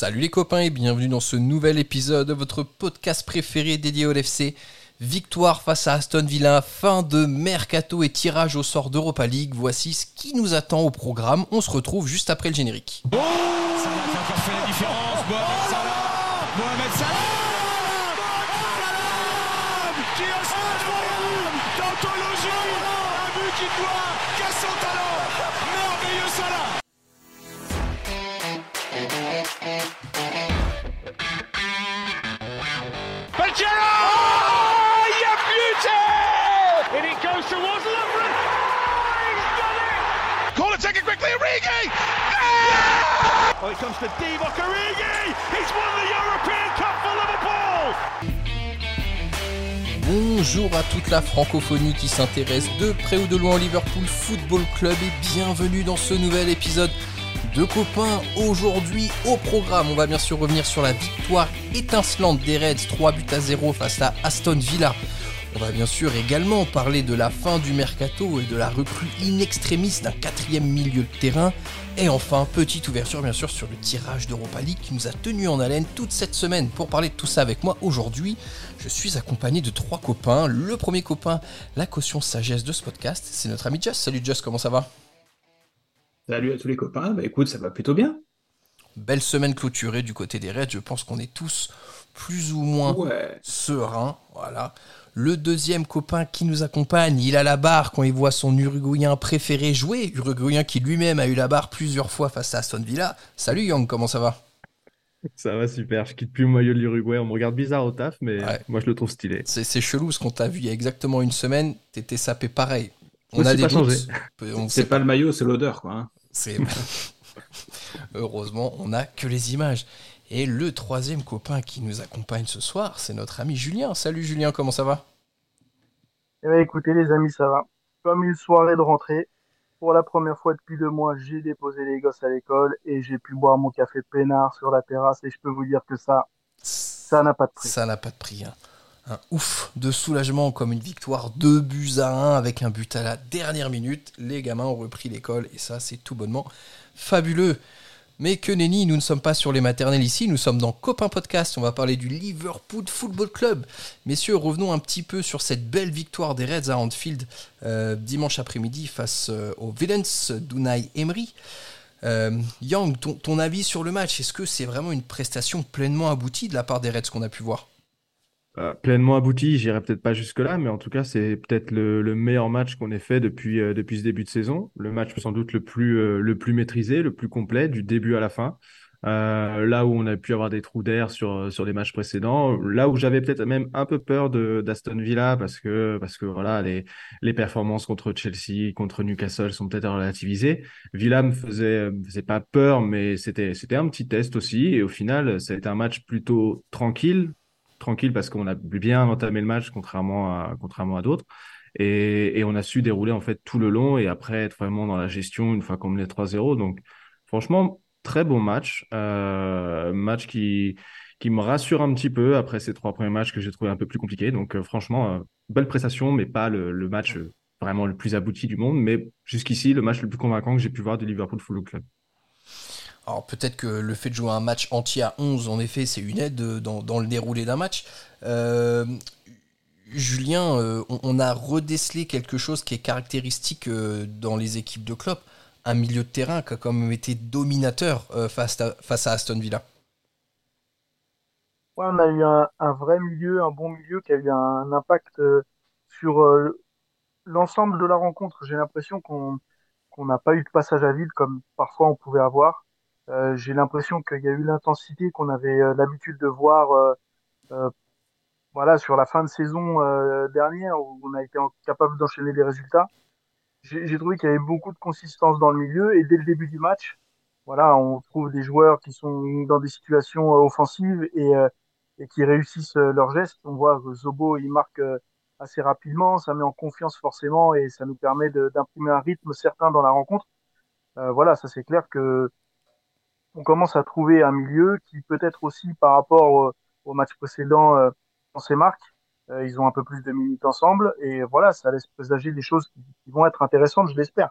Salut les copains et bienvenue dans ce nouvel épisode de votre podcast préféré dédié au LFC. Victoire face à Aston Villa, fin de mercato et tirage au sort d'Europa League. Voici ce qui nous attend au programme. On se retrouve juste après le générique. Ça a fait la différence. Mohamed Bonjour à toute la francophonie qui s'intéresse de près ou de loin au Liverpool Football Club et bienvenue dans ce nouvel épisode de copains. Aujourd'hui au programme, on va bien sûr revenir sur la victoire étincelante des Reds 3 buts à 0 face à Aston Villa. On va bien sûr également parler de la fin du mercato et de la recrue in extremis d'un quatrième milieu de terrain. Et enfin, petite ouverture bien sûr sur le tirage d'Europa League qui nous a tenu en haleine toute cette semaine. Pour parler de tout ça avec moi aujourd'hui, je suis accompagné de trois copains. Le premier copain, la caution sagesse de ce podcast, c'est notre ami Just. Salut Just, comment ça va? Salut à tous les copains, bah écoute, ça va plutôt bien. Belle semaine clôturée du côté des Reds, je pense qu'on est tous plus ou moins Ouais. sereins. Voilà. Le deuxième copain qui nous accompagne, il a la barre quand il voit son Uruguayen préféré jouer, Uruguayen qui lui-même a eu la barre plusieurs fois face à Aston Villa. Salut Young, comment ça va? Ça va super, je quitte plus mon maillot de l'Uruguay, on me regarde bizarre au taf, mais Ouais. moi je le trouve stylé. C'est c'est chelou ce qu'on t'a vu il y a exactement une semaine, t'étais sapé pareil. On a c'est des pas doutes, changé. C'est pas le maillot, c'est l'odeur, quoi. hein. C'est heureusement, on n'a que les images. Et le troisième copain qui nous accompagne ce soir, c'est notre ami Julien. Salut Julien, comment ça va? Eh ben, écoutez, les amis, ça va. Comme une soirée de rentrée, pour la première fois depuis deux mois, j'ai déposé les gosses à l'école et j'ai pu boire mon café peinard sur la terrasse et je peux vous dire que ça, ça n'a pas de prix. Ça n'a pas de prix. hein. Un ouf de soulagement comme une victoire 2 buts à 1 avec un but à la dernière minute. Les gamins ont repris l'école et ça c'est tout bonnement fabuleux. Mais que nenni, nous ne sommes pas sur les maternelles ici, nous sommes dans Copain Podcast, on va parler du Liverpool Football Club. Messieurs, revenons un petit peu sur cette belle victoire des Reds à Anfield euh, dimanche après-midi face euh, aux Villains d'Unai Emery. Euh, Yang, ton, ton avis sur le match, est-ce que c'est vraiment une prestation pleinement aboutie de la part des Reds qu'on a pu voir? Euh, pleinement abouti, j'irai peut-être pas jusque-là, mais en tout cas c'est peut-être le, le meilleur match qu'on ait fait depuis, euh, depuis ce début de saison. Le match sans doute le plus, euh, le plus maîtrisé, le plus complet, du début à la fin. Là où on a pu avoir des trous d'air sur, sur les matchs précédents, là où j'avais peut-être même un peu peur d'Aston Villa parce que, parce que voilà, les, les performances contre Chelsea, contre Newcastle sont peut-être à relativiser. Villa me faisait, me faisait pas peur, mais c'était un petit test aussi. Et au final, ça a été un match plutôt tranquille, tranquille parce qu'on a bien entamé le match contrairement à, contrairement à d'autres. Et, et on a su dérouler en fait tout le long et après être vraiment dans la gestion une fois qu'on menait 3-0. Donc franchement, très bon match. Euh, match qui, qui me rassure un petit peu après ces trois premiers matchs que j'ai trouvé un peu plus compliqués. Donc euh, franchement, euh, belle prestation, mais pas le, le match vraiment le plus abouti du monde. Mais jusqu'ici, le match le plus convaincant que j'ai pu voir du Liverpool Football Club. Alors peut-être que le fait de jouer un match entier à 11, en effet, c'est une aide euh, dans, le déroulé d'un match. Euh, Julien, euh, on, a redécelé quelque chose qui est caractéristique dans les équipes de Klopp, un milieu de terrain qui a quand même été dominateur face, à, Aston Villa. Ouais, on a eu un, vrai milieu, un bon milieu qui a eu un impact sur l'ensemble de la rencontre. J'ai l'impression qu'on n'a pas eu de passage à vide comme parfois on pouvait avoir. Euh, j'ai l'impression qu'il y a eu l'intensité qu'on avait euh, l'habitude de voir euh, euh, voilà, sur la fin de saison dernière où on a été capable d'enchaîner les résultats. J'ai trouvé qu'il y avait beaucoup de consistance dans le milieu et dès le début du match, voilà, on trouve des joueurs qui sont dans des situations offensives et, et qui réussissent leurs gestes. On voit que Zobo, il marque assez rapidement, ça met en confiance forcément et ça nous permet d'imprimer un rythme certain dans la rencontre. Euh, voilà, ça c'est clair que on commence à trouver un milieu qui peut-être aussi par rapport au, match précédent euh, dans ses marques, euh, ils ont un peu plus de minutes ensemble et voilà, ça laisse présager des choses qui, vont être intéressantes, je l'espère.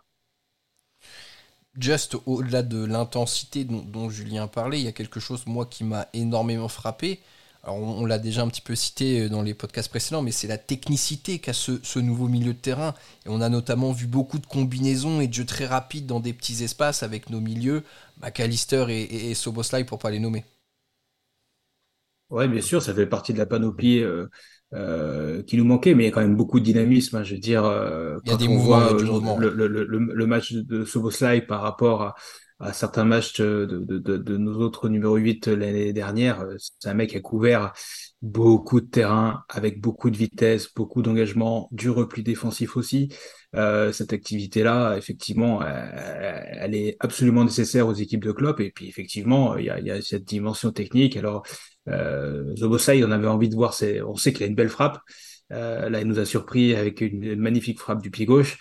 Just au-delà de l'intensité dont, Julien parlait, il y a quelque chose, moi, qui m'a énormément frappé. Alors, on, l'a déjà un petit peu cité dans les podcasts précédents, mais c'est la technicité qu'a ce, ce, nouveau milieu de terrain. Et on a notamment vu beaucoup de combinaisons et de jeux très rapides dans des petits espaces avec nos milieux, McAllister et, et, et Soboslai, pour pas les nommer. Oui, bien sûr, ça fait partie de la panoplie euh, euh, qui nous manquait, mais il y a quand même beaucoup de dynamisme. Hein, je veux dire, euh, il y a des mouvements, le, le, le, le, match de Soboslai par rapport à, à certains matchs de, de, de, de, nos autres numéro 8 l'année dernière, c'est un mec qui a couvert beaucoup de terrain avec beaucoup de vitesse, beaucoup d'engagement, du repli défensif aussi. Euh, cette activité-là, effectivement, elle, elle, est absolument nécessaire aux équipes de club. Et puis, effectivement, il y a, y a cette dimension technique. Alors, euh, Zobosai, on avait envie de voir, c'est, on sait qu'il a une belle frappe. Euh, là, il nous a surpris avec une magnifique frappe du pied gauche.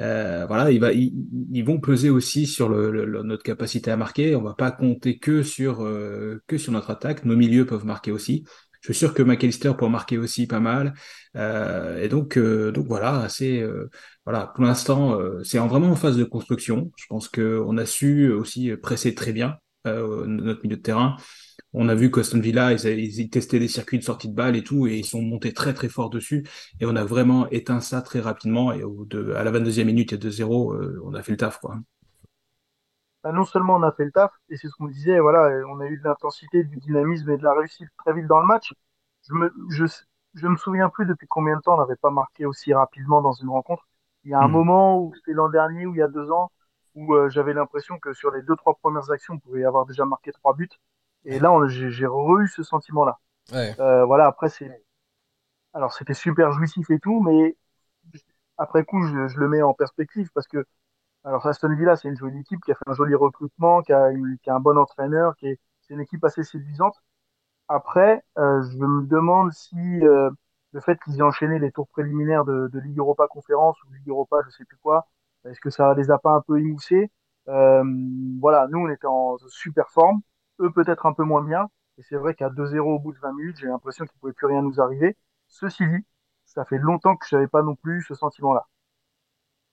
Euh, voilà, il va, ils, ils, vont peser aussi sur le, le, notre capacité à marquer. On va pas compter que sur euh, que sur notre attaque. Nos milieux peuvent marquer aussi. Je suis sûr que McAllister peut marquer aussi pas mal. Euh, et donc, euh, donc voilà, c'est euh, voilà. Pour l'instant, c'est vraiment en phase de construction. Je pense que on a su aussi presser très bien notre milieu de terrain. On a vu qu'Aston Villa, ils, ils, testaient des circuits de sortie de balle et tout, et ils sont montés très très fort dessus. Et on a vraiment éteint ça très rapidement. Et au de, à la 22e minute, a 2-0, euh, on a fait le taf, quoi. Bah, non seulement on a fait le taf, et c'est ce qu'on disait, voilà, on a eu de l'intensité, du dynamisme et de la réussite très vite dans le match. Je me, je, je me souviens plus depuis combien de temps on n'avait pas marqué aussi rapidement dans une rencontre. Il y a un mmh. moment où c'était l'an dernier ou il y a deux ans où euh, j'avais l'impression que sur les deux trois premières actions, on pouvait avoir déjà marqué trois buts. Et là, j'ai re eu ce sentiment-là. Ouais. Euh, voilà, après, c'est. Alors, c'était super jouissif et tout, mais après coup, je, je, le mets en perspective parce que. Alors, Aston Villa, c'est une jolie équipe qui a fait un joli recrutement, qui a, une, qui a un bon entraîneur, qui est, c'est une équipe assez séduisante. Après, euh, je me demande si euh, le fait qu'ils aient enchaîné les tours préliminaires de, de Ligue Europa Conférence ou Ligue Europa, je sais plus quoi, est-ce que ça les a pas un peu émoussés? Euh, Voilà, nous, on était en super forme eux peut-être un peu moins bien. Et c'est vrai qu'à 2-0 au bout de 20 minutes, j'ai l'impression qu'il ne pouvait plus rien nous arriver. Ceci dit, ça fait longtemps que je n'avais pas non plus ce sentiment-là.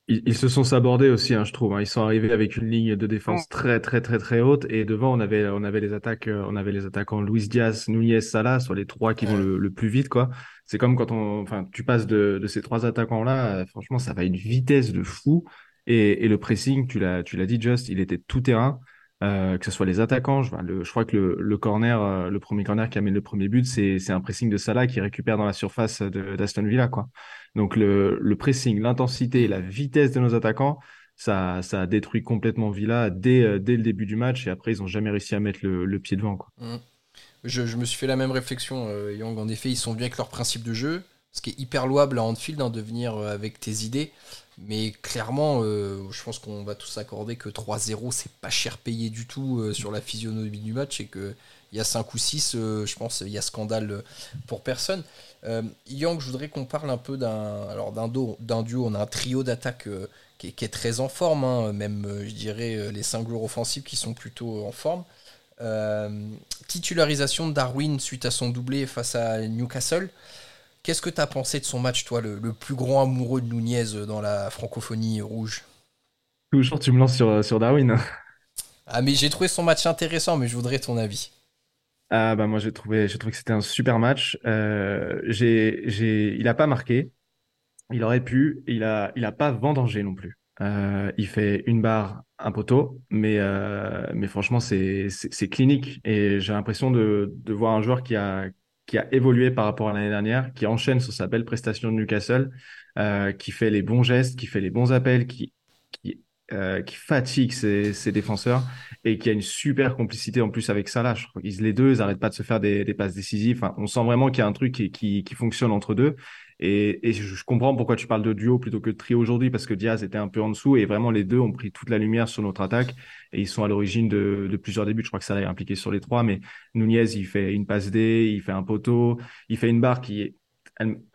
Ils, ils, se sont sabordés aussi, hein, je trouve. Hein. Ils sont arrivés avec une ligne de défense très, très, très, très haute. Et devant, on avait, on avait les attaques, euh, on avait les attaquants Luis Diaz, Nunez, Salah, soit les trois qui vont le, le plus vite, quoi. C'est comme quand on, enfin, tu passes de, de ces trois attaquants-là, euh, franchement, ça va à une vitesse de fou. Et, et le pressing, tu l'as, tu l'as dit, Just, il était tout terrain. Euh, que ce soit les attaquants. Je, crois que le, corner, euh, le premier corner qui a mis le premier but, c'est un pressing de Salah qui récupère dans la surface d'Aston Villa. Quoi. Donc le, pressing, l'intensité et la vitesse de nos attaquants, ça, a détruit complètement Villa dès, euh, dès le début du match et après ils n'ont jamais réussi à mettre le, pied devant. Quoi. Mmh. Je, me suis fait la même réflexion, Young. En effet, ils sont bien avec leur principe de jeu, ce qui est hyper louable à Anfield hein, de venir avec tes idées. Mais clairement, euh, je pense qu'on va tous accorder que 3-0, c'est pas cher payé du tout euh, sur la physionomie du match et qu'il y a 5 ou 6, euh, je pense, il y a scandale pour personne. Yang, je voudrais qu'on parle un peu d'un alors d'un duo. On a un trio d'attaque qui, est très en forme, hein, même, je dirais, les 5 joueurs offensifs qui sont plutôt en forme. titularisation de Darwin suite à son doublé face à Newcastle. Qu'est-ce que tu as pensé de son match, toi, le, le, plus grand amoureux de Nunez dans la francophonie rouge? Toujours, tu me lances sur, sur Darwin. Ah, mais j'ai trouvé son match intéressant, mais je voudrais ton avis. Ah, bah moi, j'ai trouvé, j'ai trouvé que c'était un super match. Euh, j'ai, j'ai, il n'a pas marqué. Il aurait pu. Il a, il a pas vendangé non plus. Euh, il fait une barre, un poteau, mais, euh, mais franchement, c'est, c'est, c'est clinique. Et j'ai l'impression de, de voir un joueur qui a, qui a évolué par rapport à l'année dernière, qui enchaîne sur sa belle prestation de Newcastle, euh, qui fait les bons gestes, qui fait les bons appels, qui, qui, euh, qui fatigue ses, ses, défenseurs et qui a une super complicité en plus avec Salah. Je crois qu'ils les deux, ils n'arrêtent pas de se faire des, des passes décisives. Enfin, on sent vraiment qu'il y a un truc qui, qui, qui fonctionne entre deux. Et, et, je comprends pourquoi tu parles de duo plutôt que de trio aujourd'hui, parce que Diaz était un peu en dessous et vraiment les deux ont pris toute la lumière sur notre attaque et ils sont à l'origine de, de, plusieurs débuts. Je crois que ça est impliqué sur les trois, mais Nunez, il fait une passe D, il fait un poteau, il fait une barre qui est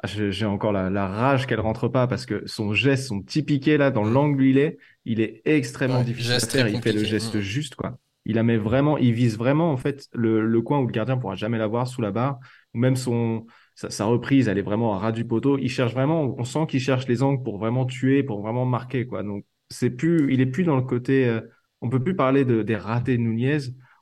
j'ai encore la, la rage qu'elle rentre pas parce que son geste, son petit piqué là dans l'angle où il est, il est extrêmement ouais, difficile à faire. Il fait le geste mmh. juste quoi. Il la met vraiment, il vise vraiment en fait le, le coin où le gardien pourra jamais l'avoir sous la barre ou même son sa, sa, reprise, elle est vraiment à ras du poteau. Il cherche vraiment, on sent qu'il cherche les angles pour vraiment tuer, pour vraiment marquer, quoi. Donc, c'est plus, il est plus dans le côté, euh, on peut plus parler de, des ratés de Nunez.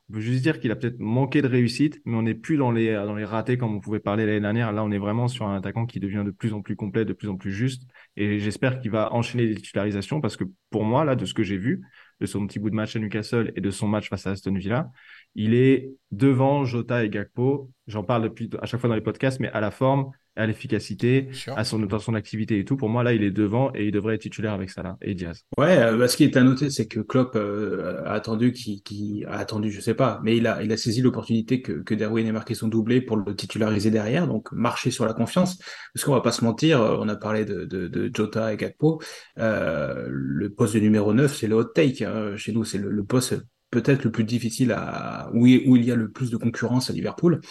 On peut juste dire qu'il a peut-être manqué de réussite, mais on n'est plus dans les, dans les ratés comme on pouvait parler l'année dernière. Là, on est vraiment sur un attaquant qui devient de plus en plus complet, de plus en plus juste. Et j'espère qu'il va enchaîner les titularisations parce que pour moi, là, de ce que j'ai vu, de son petit bout de match à Newcastle et de son match face à Aston Villa, il est devant Jota et Gakpo. J'en parle depuis à chaque fois dans les podcasts, mais à la forme, à l'efficacité, à son, dans son activité et tout. Pour moi, là, il est devant et il devrait être titulaire avec Salah et Diaz. Ouais, euh, bah, ce qui est à noter, c'est que Klopp euh, a attendu, qui, qui a attendu, je sais pas, mais il a, il a saisi l'opportunité que, que Darwin ait marqué son doublé pour le titulariser derrière, donc marcher sur la confiance. Parce qu'on va pas se mentir, euh, on a parlé de, de, de Jota et Gakpo. Euh, le poste de numéro 9, c'est le hot take. Hein. Chez nous, c'est le, le poste peut-être le plus difficile à où, où il y a le plus de concurrence à Liverpool.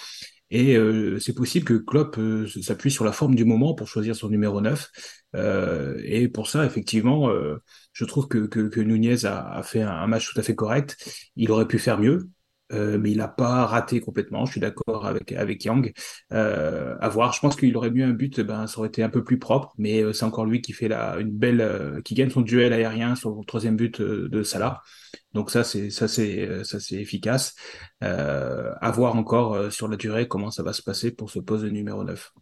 Et euh, c'est possible que Klopp euh, s'appuie sur la forme du moment pour choisir son numéro 9. Euh, et pour ça, effectivement, euh, je trouve que, que, que Nunez a, a, fait un, match tout à fait correct. Il aurait pu faire mieux. Euh, mais il n'a pas raté complètement. Je suis d'accord avec avec Yang. Euh, à voir. Je pense qu'il aurait mieux un but. Ben, ça aurait été un peu plus propre. Mais c'est encore lui qui fait la une belle, qui gagne son duel aérien sur le troisième but de Salah. Donc ça c'est ça c'est euh, ça c'est efficace. Euh, à voir encore euh, sur la durée comment ça va se passer pour ce poste de numéro 9.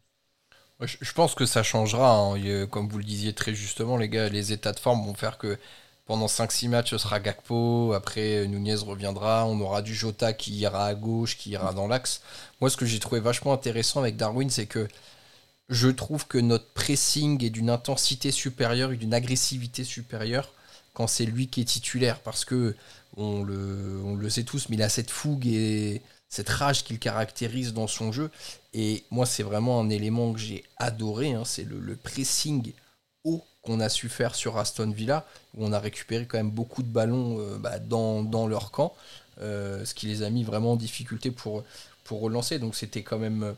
Je pense que ça changera, hein. comme vous le disiez très justement, les gars, les états de forme vont faire que pendant 5-6 matchs, ce sera Gakpo, après Nunez reviendra, on aura du Jota qui ira à gauche, qui ira dans l'axe. Moi, ce que j'ai trouvé vachement intéressant avec Darwin, c'est que je trouve que notre pressing est d'une intensité supérieure et d'une agressivité supérieure quand c'est lui qui est titulaire, parce que on le, sait tous, mais il a cette fougue et cette rage qu'il caractérise dans son jeu. Et moi, c'est vraiment un élément que j'ai adoré, hein, c'est le, pressing haut qu'on a su faire sur Aston Villa, où on a récupéré quand même beaucoup de ballons euh, bah, dans, dans, leur camp, euh, ce qui les a mis vraiment en difficulté pour, pour relancer. Donc c'était quand même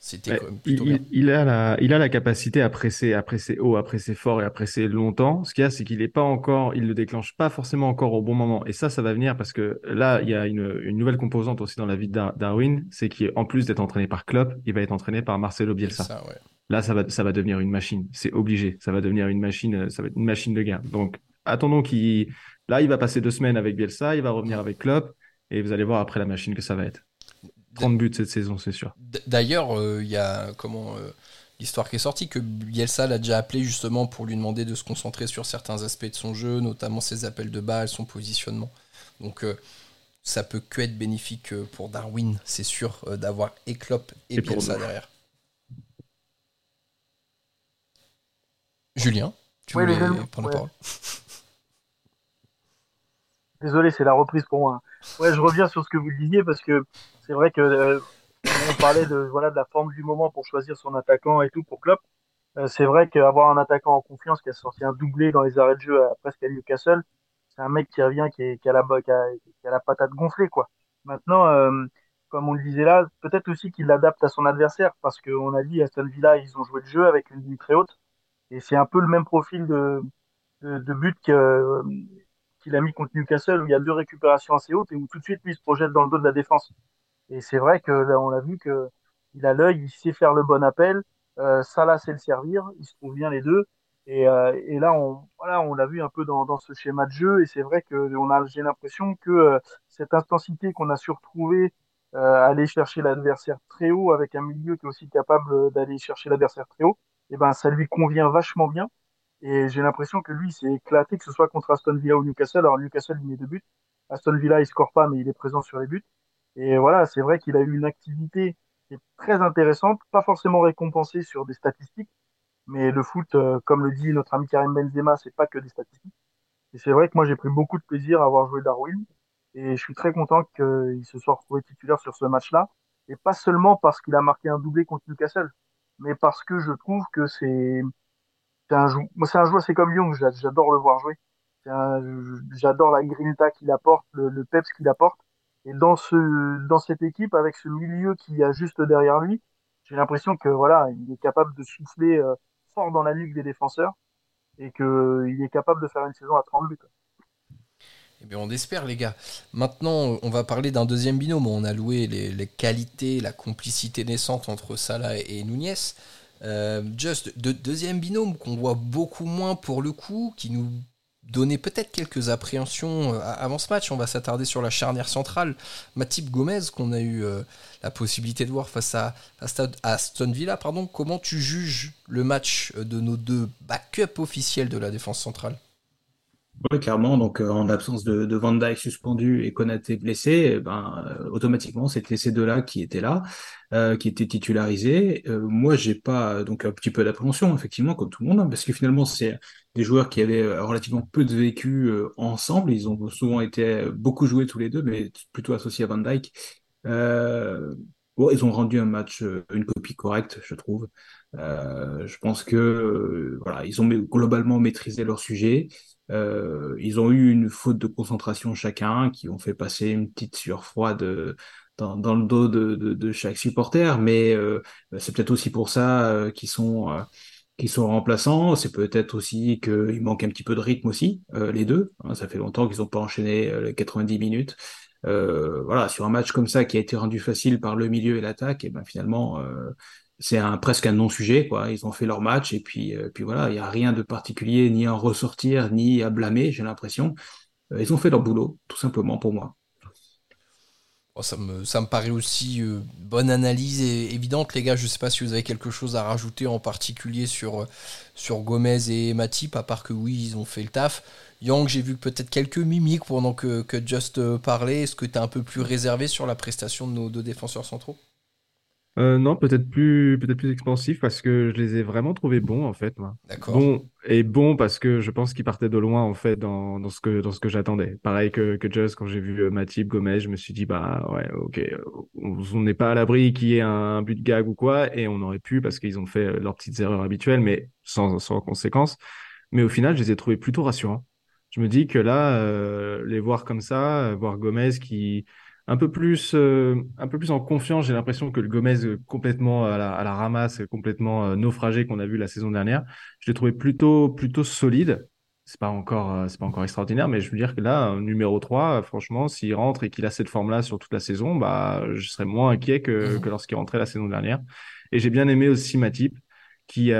c'était il, a la, il a la capacité à presser, à presser haut, à presser fort et à presser longtemps. Ce qu'il y a, c'est qu'il est pas encore, il le déclenche pas forcément encore au bon moment. Et ça, ça va venir parce que là, il y a une, une nouvelle composante aussi dans la vie de Darwin, c'est qu'en plus d'être entraîné par Klopp, il va être entraîné par Marcelo Bielsa. Là, ça va, ça va devenir une machine. C'est obligé. Ça va devenir une machine, ça va être une machine de guerre. Donc, attendons qu'il, là, il va passer deux semaines avec Bielsa, il va revenir avec Klopp et vous allez voir après la machine que ça va être. 30 buts cette saison, c'est sûr. D'ailleurs, euh, il y a comment euh, l'histoire qui est sortie que Bielsa l'a déjà appelé justement pour lui demander de se concentrer sur certains aspects de son jeu, notamment ses appels de balle, son positionnement. Donc euh, ça peut que être bénéfique pour Darwin, c'est sûr, d'avoir Eklop et, et Bielsa derrière. Julien, tu voulais prendre la parole Désolé, c'est la reprise pour moi. Ouais, je reviens sur ce que vous disiez parce que c'est vrai que euh, on parlait de voilà de la forme du moment pour choisir son attaquant et tout pour Klopp. Euh, c'est vrai qu'avoir un attaquant en confiance qui a sorti un doublé dans les arrêts de jeu à, presque à Newcastle, c'est un mec qui revient qui, est, qui, a la, qui, a, qui a la patate gonflée quoi. Maintenant, euh, comme on le disait là, peut-être aussi qu'il l'adapte à son adversaire parce qu'on a dit à Aston Villa ils ont joué le jeu avec une ligne très haute et c'est un peu le même profil de, but que qu'il a mis contre Newcastle où il y a deux récupérations assez hautes et où tout de suite lui se projette dans le dos de la défense. Et c'est vrai que là, on a vu que il a l'œil, il sait faire le bon appel. Euh, Salah sait le servir, il se trouve bien les deux. Et, euh, là, on, voilà, l'a vu un peu dans, ce schéma de jeu. Et c'est vrai que a, j'ai l'impression que euh, cette intensité qu'on a su retrouver, euh, aller chercher l'adversaire très haut avec un milieu qui est aussi capable d'aller chercher l'adversaire très haut, et eh ben ça lui convient vachement bien. Et j'ai l'impression que lui, s'est éclaté, que ce soit contre Aston Villa ou Newcastle. Alors Newcastle, il met deux buts. Aston Villa, il score pas, mais il est présent sur les buts. Et voilà, c'est vrai qu'il a eu une activité qui est très intéressante, pas forcément récompensée sur des statistiques, mais le foot, euh, comme le dit notre ami Karim Benzema, c'est pas que des statistiques. Et c'est vrai que moi j'ai pris beaucoup de plaisir à avoir joué Darwin, et je suis très content qu'il se soit retrouvé titulaire sur ce match-là, et pas seulement parce qu'il a marqué un doublé contre Newcastle, mais parce que je trouve que c'est un un joueur, c'est comme Young, j'adore le voir jouer. J'adore la grinta qu'il apporte, le, le peps qu'il apporte. Et dans ce, dans cette équipe, avec ce milieu qui a juste derrière lui, j'ai l'impression que voilà, il est capable de souffler euh, fort dans la nuque des défenseurs et qu'il est capable de faire une saison à 30 buts. Eh on espère, les gars. Maintenant, on va parler d'un deuxième binôme. On a loué les, qualités, la complicité naissante entre Salah et, Nunez. Euh, just, de, deuxième binôme qu'on voit beaucoup moins pour le coup, qui nous donner peut-être quelques appréhensions avant ce match. On va s'attarder sur la charnière centrale. Matip Gomez, qu'on a eu la possibilité de voir face à, Aston Villa. Pardon. Comment tu juges le match de nos deux backups officiels de la défense centrale? Oui, clairement. Donc, euh, en absence de, Van Dijk suspendu et Konaté blessé, eh ben, euh, automatiquement, c'était ces deux-là qui étaient là, euh, qui étaient titularisés. moi, j'ai pas donc un petit peu d'appréhension, effectivement, comme tout le monde, hein, parce que finalement, c'est des joueurs qui avaient relativement peu de vécu ensemble. Ils ont souvent été beaucoup joués tous les deux, mais plutôt associés à Van Dijk. bon, ils ont rendu un match, une copie correcte, je trouve. je pense que voilà, ils ont globalement maîtrisé leur sujet. Euh, ils ont eu une faute de concentration chacun, qui ont fait passer une petite sueur froide dans, dans le dos de, chaque supporter, mais euh, c'est peut-être aussi pour ça euh, qu'ils sont euh, qu'ils sont remplaçants. C'est peut-être aussi qu'il manque un petit peu de rythme aussi, les deux. Hein, ça fait longtemps qu'ils n'ont pas enchaîné les 90 minutes. voilà, sur un match comme ça qui a été rendu facile par le milieu et l'attaque, et ben finalement c'est presque un non-sujet, quoi. Ils ont fait leur match et puis, euh, puis voilà, il n'y a rien de particulier ni à ressortir ni à blâmer, j'ai l'impression. Euh, ils ont fait leur boulot, tout simplement pour moi. ça, me, ça me paraît aussi euh, bonne analyse et évidente, les gars. Je ne sais pas si vous avez quelque chose à rajouter en particulier sur, sur Gomez et Matip, à part que oui, ils ont fait le taf. Yang, j'ai vu peut-être quelques mimiques pendant que, que Just parlait. Est-ce que tu es un peu plus réservé sur la prestation de nos deux défenseurs centraux? Euh, non, peut-être plus, peut-être plus expansif parce que je les ai vraiment trouvés bons en fait, moi. D'accord. Bon et bon parce que je pense qu'ils partaient de loin en fait dans, dans ce que dans ce que j'attendais. Pareil que que Just quand j'ai vu euh, Matip, Gomez, je me suis dit bah ouais ok, on n'est pas à l'abri qu'il y ait un, but de gag ou quoi et on aurait pu parce qu'ils ont fait leurs petites erreurs habituelles mais sans sans conséquence. Mais au final, je les ai trouvés plutôt rassurants. Je me dis que là, euh, les voir comme ça, voir Gomez qui un peu plus, euh, un peu plus en confiance. J'ai l'impression que le Gomez euh, complètement à la, à la ramasse, complètement euh, naufragé qu'on a vu la saison dernière, je l'ai trouvé plutôt, plutôt solide. C'est pas encore, c'est pas encore extraordinaire, mais je veux dire que là, numéro 3, franchement, s'il rentre et qu'il a cette forme-là sur toute la saison, bah, je serais moins inquiet que, mmh. que lorsqu'il rentrait la saison dernière. Et j'ai bien aimé aussi Matip, qui,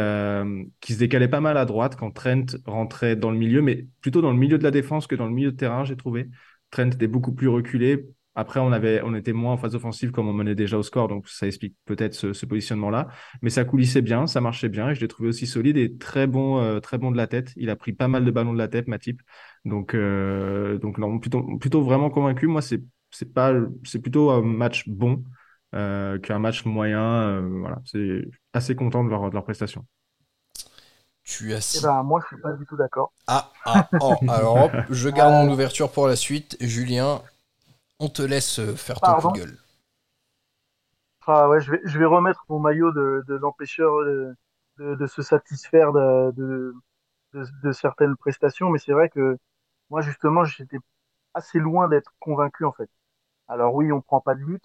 qui se décalait pas mal à droite quand Trent rentrait dans le milieu, mais plutôt dans le milieu de la défense que dans le milieu de terrain, j'ai trouvé. Trent était beaucoup plus reculé, après, on avait, on était moins en phase offensive comme on menait déjà au score, donc ça explique peut-être ce, positionnement-là. Mais ça coulissait bien, ça marchait bien, et je l'ai trouvé aussi solide et très bon, euh, très bon de la tête. Il a pris pas mal de ballons de la tête, Matip. Donc, euh, donc non, plutôt, plutôt vraiment convaincu. Moi, c'est, c'est pas, c'est plutôt un match bon euh, qu'un match moyen. voilà, c'est assez content de leur, de leur prestation. Tu as eh ben, moi, je suis pas du tout d'accord. Ah, ah oh, alors je garde mon ouverture pour la suite. Julien, on te laisse euh, faire ton coup de gueule. Ah ouais, je vais, je vais remettre mon maillot de, de l'empêcheur de, de, se satisfaire de, de, de, certaines prestations, mais c'est vrai que moi justement j'étais assez loin d'être convaincu en fait. Alors oui, on prend pas de but,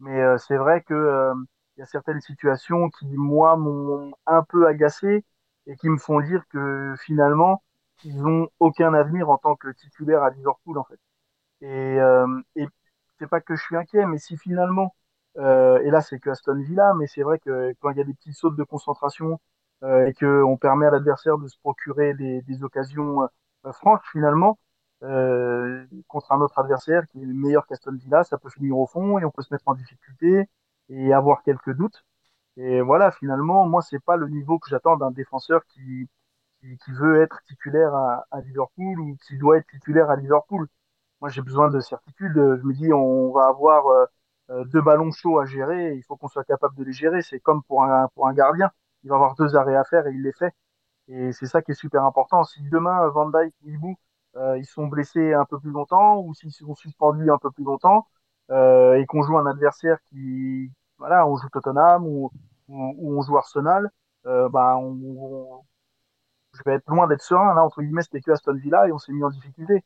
mais euh, c'est vrai que euh, il y a certaines situations qui moi m'ont un peu agacé et qui me font dire que finalement ils ont aucun avenir en tant que titulaire à Liverpool en fait. Et, euh, et c'est pas que je suis inquiet, mais si finalement, euh, et là c'est que Aston Villa, mais c'est vrai que quand il y a des petites sautes de concentration euh, et qu'on permet à l'adversaire de se procurer des, des occasions franches finalement, euh, contre un autre adversaire qui est meilleur qu'Aston Villa, ça peut finir au fond et on peut se mettre en difficulté et avoir quelques doutes. Et voilà, finalement, moi, c'est pas le niveau que j'attends d'un défenseur qui, qui, qui, veut être titulaire à, à, Liverpool ou qui doit être titulaire à Liverpool moi j'ai besoin de certitude. Je me dis on va avoir euh, euh, deux ballons chauds à gérer, il faut qu'on soit capable de les gérer. C'est comme pour un pour un gardien, il va avoir deux arrêts à faire et il les fait. Et c'est ça qui est super important. Si demain Van Dijk ou Ibu euh, ils sont blessés un peu plus longtemps ou s'ils sont suspendus un peu plus longtemps euh, et qu'on joue un adversaire qui voilà, on joue Tottenham ou, ou, on joue Arsenal, euh, bah on, on, je vais être loin d'être serein. Là entre guillemets c'était que Aston Villa et on s'est mis en difficulté.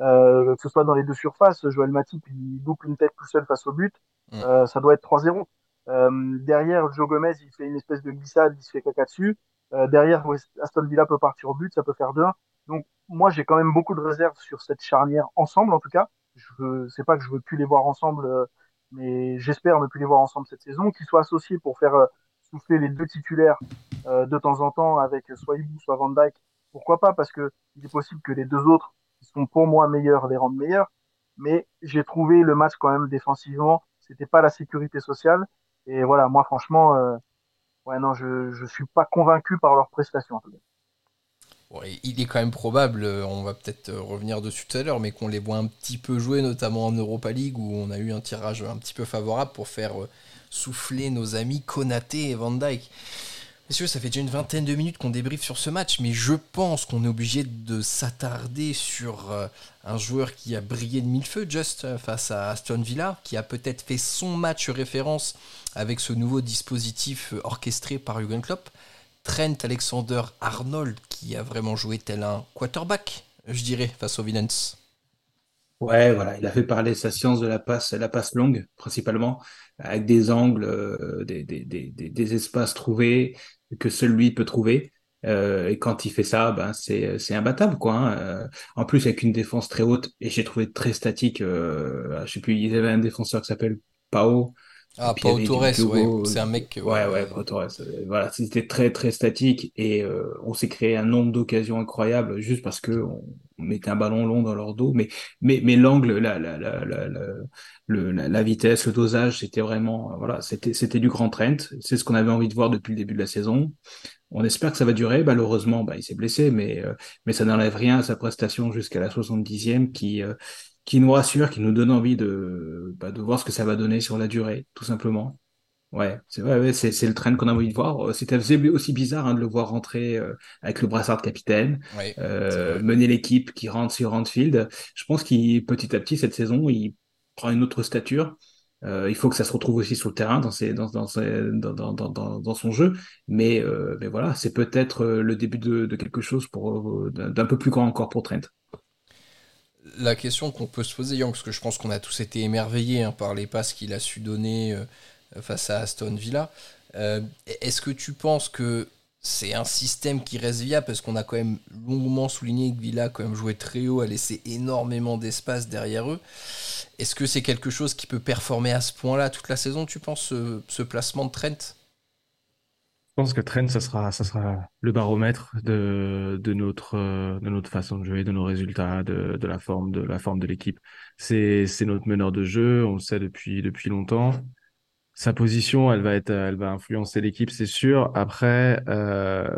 Euh, que ce soit dans les deux surfaces, Joël Matip il loupe une tête tout seul face au but, mm. euh, ça doit être 3-0. Euh, derrière, Joe Gomez, il fait une espèce de glissade, il se fait caca dessus. Euh, derrière, Aston Villa peut partir au but, ça peut faire 2-1. Donc moi, j'ai quand même beaucoup de réserves sur cette charnière ensemble, en tout cas. Je veux, c'est pas que je veux plus les voir ensemble, euh, mais j'espère ne plus les voir ensemble cette saison, qu'ils soient associés pour faire souffler les deux titulaires de temps en temps avec soit Ibu, soit Van Dyke pourquoi pas Parce que il est possible que les deux autres, sont pour moi meilleurs, les rendent meilleurs. Mais j'ai trouvé le match quand même défensivement, c'était pas la sécurité sociale. Et voilà, moi franchement, euh, ouais non, je je suis pas convaincu par leur prestation. il est quand même probable, euh, on va peut-être euh, revenir dessus tout à l'heure, mais qu'on les voit un petit peu jouer, notamment en Europa League où on a eu un tirage un petit peu favorable pour faire souffler nos amis Konaté et Van Dyke. Messieurs, ça fait déjà une vingtaine de minutes qu'on débriefe sur ce match, mais je pense qu'on est obligé de s'attarder sur euh, un joueur qui a brillé de mille feux, juste euh, face à Aston Villa, qui a peut-être fait son match référence avec ce nouveau dispositif euh, orchestré par Jürgen Klopp. Trent Alexander Arnold, qui a vraiment joué tel un quarterback, je dirais, face aux Villains. Ouais, voilà, il a fait parler sa science de la passe, la passe longue, principalement, avec des angles, des, espaces trouvés, que seul lui peut trouver. Euh, et quand il fait ça, ben c'est c'est imbattable quoi. Hein. Euh, en plus avec une défense très haute et j'ai trouvé très statique. Euh, je sais plus, il y avait un défenseur qui s'appelle Pao. Ah, Pao Torres, ouais, c'est un mec. Ouais, ouais, Pao Torres. Voilà, c'était très très statique et on s'est créé un nombre d'occasions incroyables juste parce que on, mettait un ballon long dans leur dos. Mais mais mais l'angle, la la la la, le, la, vitesse, le dosage, c'était vraiment voilà, c'était c'était du grand Trent. C'est ce qu'on avait envie de voir depuis le début de la saison. On espère que ça va durer. Malheureusement, bah, il s'est blessé, mais, euh, mais ça n'enlève rien à sa prestation jusqu'à la 70e qui, euh, qui nous rassure, qui nous donne envie de, bah, de voir ce que ça va donner sur la durée, tout simplement. Ouais, c'est vrai, ouais, c'est, c'est le train qu'on a envie de voir. C'était aussi bizarre hein, de le voir rentrer euh, avec le brassard de capitaine, mener l'équipe qui rentre sur Anfield. Je pense qu'il petit à petit cette saison, il prend une autre stature. Euh, il faut que ça se retrouve aussi sur le terrain dans, son jeu. Mais, euh, mais voilà, c'est peut-être euh, le début de, quelque chose pour d'un peu plus grand encore pour Trent. La question qu'on peut se poser, Young, parce que je pense qu'on a tous été émerveillés hein, par les passes qu'il a su donner face à Aston Villa. Est-ce que tu penses que c'est un système qui reste viable parce qu'on a quand même longuement souligné que Villa quand même joué très haut, a laissé énormément d'espace derrière eux. Est-ce que c'est quelque chose qui peut performer à ce point-là toute la saison, tu penses, ce, placement de Trent? Je pense que Trent, ça sera, ça sera le baromètre de, de, notre, façon de jouer, de nos résultats, de, la forme de l'équipe. C'est, notre meneur de jeu, on le sait depuis longtemps sa position, elle va être, elle va influencer l'équipe, c'est sûr. Après, euh,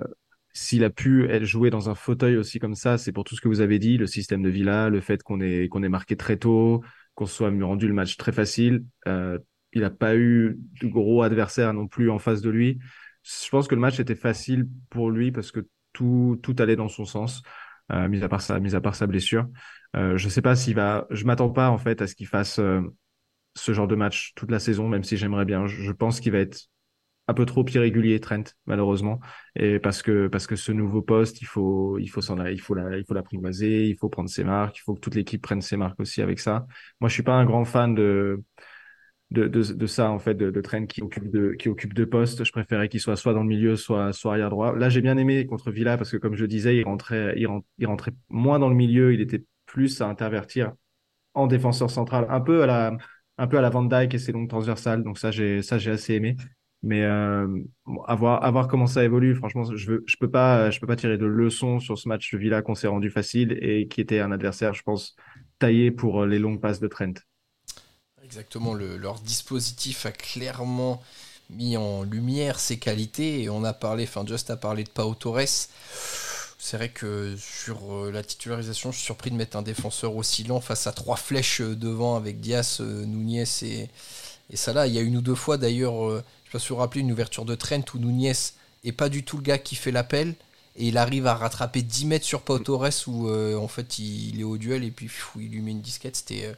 s'il a pu elle, jouer dans un fauteuil aussi comme ça, c'est pour tout ce que vous avez dit, le système de Villa, le fait qu'on ait qu'on ait marqué très tôt, qu'on soit rendu le match très facile. Euh, il n'a pas eu de gros adversaires non plus en face de lui. Je pense que le match était facile pour lui parce que tout tout allait dans son sens, euh, mis à part sa mis à part sa blessure. Euh, je sais pas s'il va. Je m'attends pas en fait à ce qu'il fasse euh, ce genre de match toute la saison, même si j'aimerais bien. Je pense qu'il va être un peu trop irrégulier Trent malheureusement. Et parce que parce que ce nouveau poste il faut il faut s'en il faut la il faut l'apprivoiser il faut prendre ses marques il faut que toute l'équipe prenne ses marques aussi avec ça. Moi je suis pas un grand fan de de, ça en fait de, Trent qui occupe de qui occupe deux postes. Je préférais qu'il soit soit dans le milieu soit soit arrière droit. Là j'ai bien aimé contre Villa parce que comme je disais il rentrait il, il rentrait moins dans le milieu. Il était plus à intervertir en défenseur central un peu à la un peu à la Van Dyke et ses longues transversales. Donc ça, j'ai ça j'ai assez aimé. Mais euh, voir, à voir comment ça évolue. Franchement, je veux, je peux pas, je peux pas tirer de leçons sur ce match de Villa qu'on s'est rendu facile et qui était un adversaire, je pense, taillé pour les longues passes de Trent. Exactement. Le, leur dispositif a clairement mis en lumière ses qualités et on a parlé, enfin, Just a parlé de Pau Torres c'est vrai que sur euh, la titularisation, je suis surpris de mettre un défenseur aussi lent face à trois flèches euh, devant avec Diaz, euh, Nunez et, et Salah. Il y a une ou deux fois d'ailleurs, je ne sais pas si vous vous rappelez, une ouverture de Trent où Nunez est pas du tout le gars qui fait l'appel et il arrive à rattraper 10 mètres sur Pau Torres où en fait il, est au duel et puis il lui met une disquette. C'était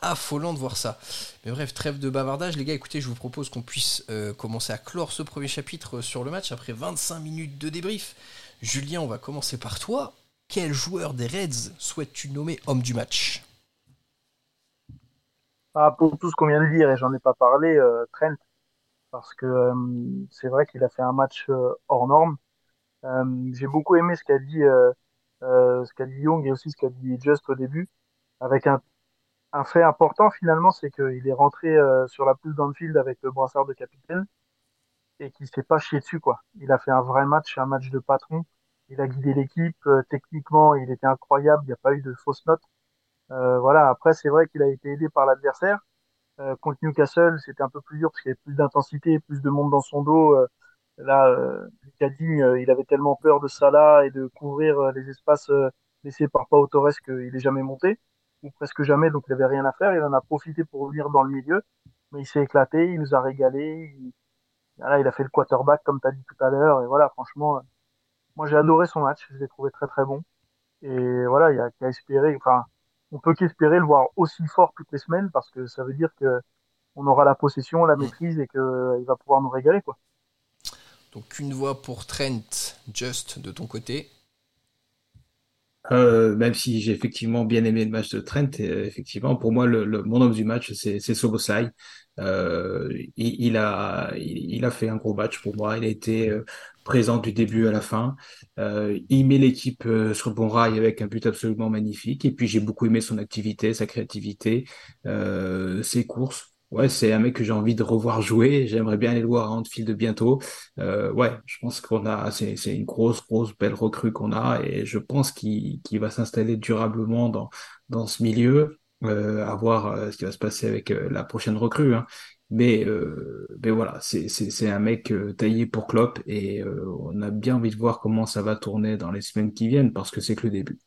affolant de voir ça. Mais bref, trêve de bavardage. Les gars, écoutez, je vous propose qu'on puisse commencer à clore ce premier chapitre sur le match après 25 minutes de débrief. Julien, on va commencer par toi. Quel joueur des Reds souhaites-tu nommer homme du match? Ah, Pour tout ce qu'on vient de dire, et j'en ai pas parlé, euh, Trent, parce que euh, c'est vrai qu'il a fait un match euh, hors norme. J'ai beaucoup aimé ce qu'a dit, ce dit Young et aussi ce qu'a dit Just au début, avec un, un fait important finalement, c'est qu'il est rentré sur la pelouse d'Anfield avec le brassard de capitaine et qui s'est pas chié dessus quoi. Il a fait un vrai match, un match de patron il a guidé l'équipe. techniquement, il était incroyable. Il n'y a pas eu de fausses notes. voilà. Après, c'est vrai qu'il a été aidé par l'adversaire. contre Newcastle, c'était un peu plus dur parce qu'il y avait plus d'intensité, plus de monde dans son dos. là, euh, il avait tellement peur de Salah et de couvrir les espaces laissés par Pau Torres qu'il est jamais monté ou presque jamais, donc il avait rien à faire. Il en a profité pour venir dans le milieu, mais il s'est éclaté, il nous a régalé. Voilà, il a fait le quarterback comme tu as dit tout à l'heure, et voilà, franchement, moi j'ai adoré son match, je l'ai trouvé très très bon. Et voilà, il y a qu'à espérer, enfin, on peut qu'espérer le voir aussi fort toutes les semaines parce que ça veut dire que on aura la possession, la maîtrise et qu'il va pouvoir nous régaler, quoi. Donc une voix pour Trent, Just de ton côté. Euh, même si j'ai effectivement bien aimé le match de Trent, euh, effectivement, pour moi, le, mon homme du match, c'est Soboslai. Euh, il, il, a, il, a fait un gros match pour moi. Il a été euh, présent du début à la fin. Euh, il met l'équipe sur le bon rail avec un but absolument magnifique. Et puis j'ai beaucoup aimé son activité, sa créativité, ses courses. Ouais, c'est un mec que j'ai envie de revoir jouer. J'aimerais bien aller le voir à Anfield bientôt. Euh, ouais, je pense qu'on a, c'est, c'est une grosse, grosse, belle recrue qu'on a et je pense qu'il, qu'il va s'installer durablement dans, dans ce milieu. Euh, à voir euh, ce qui va se passer avec la prochaine recrue. Hein. Mais, mais voilà, c'est, c'est, c'est un mec taillé pour Klopp et on a bien envie de voir comment ça va tourner dans les semaines qui viennent parce que c'est que le début.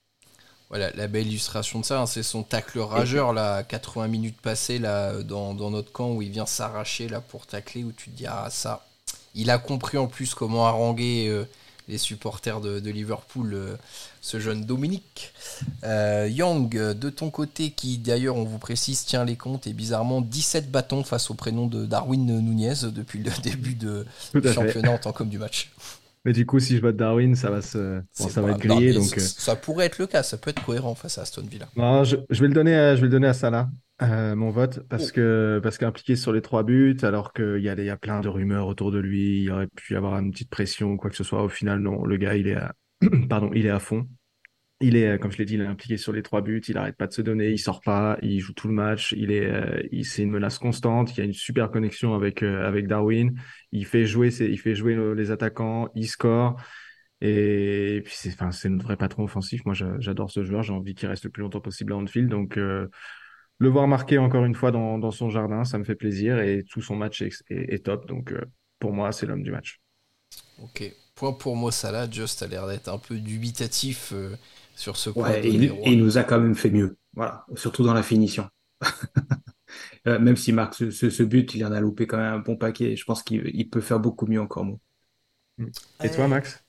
Voilà, la belle illustration de ça, hein, c'est son tacle rageur, là, 80 minutes passées là, dans, notre camp où il vient s'arracher là pour tacler, où tu te dis, ah ça, il a compris en plus comment haranguer euh, les supporters de, Liverpool, euh, ce jeune Dominique. Euh, Young, de ton côté, qui d'ailleurs, on vous précise, tient les comptes et bizarrement 17 bâtons face au prénom de Darwin Nunez depuis le début de, du championnat en tant qu'homme du match. Mais du coup, si je vote Darwin, ça va, se... ça va être grillé. donc, euh. ça, pourrait être le cas, ça peut être cohérent face à Aston Villa. Non, je, vais, le donner à, je vais le donner à Salah, euh, mon vote, parce oh. que parce qu'impliqué sur les trois buts, alors qu'il y, a, y a plein de rumeurs autour de lui, il aurait pu y avoir une petite pression ou quoi que ce soit. Au final, non, le gars, il est à, Pardon, il est à fond. Il est, euh, comme je l'ai dit, il est impliqué sur les trois buts. Il arrête pas de se donner. Il sort pas. Il joue tout le match. Il est, euh, c'est une menace constante. Il y a une super connexion avec euh, avec Darwin. Il fait jouer, il fait jouer les attaquants. Il score. Et, puis c'est, enfin, c'est notre vrai patron offensif. Moi, j'adore ce joueur. J'ai envie qu'il reste le plus longtemps possible à Anfield. Donc, le voir marquer encore une fois dans, dans son jardin, ça me fait plaisir. Et tout son match est, est, top. Donc, pour moi, c'est l'homme du match. Ok. Point pour moi, Salah. Just a l'air d'être un peu dubitatif sur ce point. et, il, nous a quand même fait mieux, voilà, surtout dans la finition. Euh, même si Marc, ce, but, il en a loupé quand même un bon paquet. Je pense qu'il peut faire beaucoup mieux encore. Moi. Et toi, Max?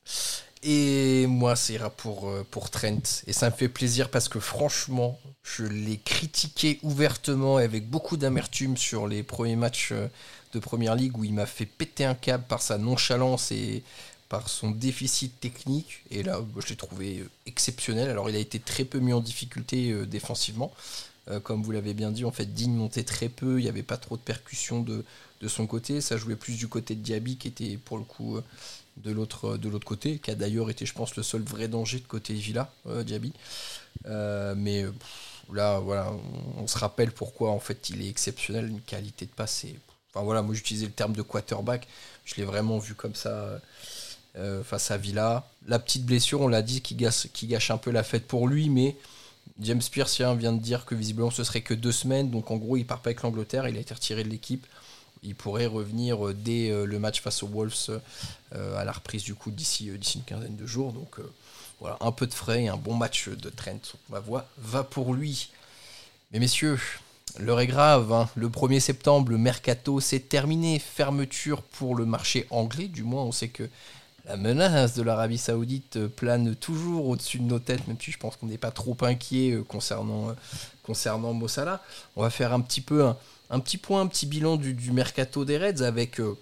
Et moi, ça ira pour, euh, pour Trent. Et ça me fait plaisir parce que franchement, je l'ai critiqué ouvertement et avec beaucoup d'amertume sur les premiers matchs euh, de Première Ligue où il m'a fait péter un câble par sa nonchalance et par son déficit technique. Et là, je l'ai trouvé euh, exceptionnel. Alors, il a été très peu mis en difficulté euh, défensivement. Euh, comme vous l'avez bien dit, en fait, Digne montait très peu. Il n'y avait pas trop de percussions de, son côté. Ça jouait plus du côté de Diaby, qui était pour le coup de l'autre de l'autre côté, qui a d'ailleurs été, je pense, le seul vrai danger de côté Villa, Diaby. mais là, voilà, on, se rappelle pourquoi en fait il est exceptionnel, une qualité de passe. enfin voilà, moi j'utilisais le terme de quarterback. Je l'ai vraiment vu comme ça euh, face à Villa. La petite blessure, on l'a dit, qui gâche, un peu la fête pour lui, mais James Pierce vient de dire que visiblement ce serait que deux semaines, donc en gros il part pas avec l'Angleterre, il a été retiré de l'équipe. Il pourrait revenir euh, dès euh, le match face aux Wolves à la reprise du coup d'ici une quinzaine de jours. Donc voilà, un peu de frais et un bon match de Trent. Ma voix va pour lui. Mais messieurs, l'heure est grave. Hein. Le 1er septembre, le mercato s'est terminé. Fermeture pour le marché anglais. Du moins, on sait que la menace de l'Arabie Saoudite plane toujours au-dessus de nos têtes, même si je pense qu'on n'est pas trop inquiet euh, concernant, euh, concernant Mossala. On va faire un petit peu un, petit point, un petit bilan du, mercato des Reds avec euh,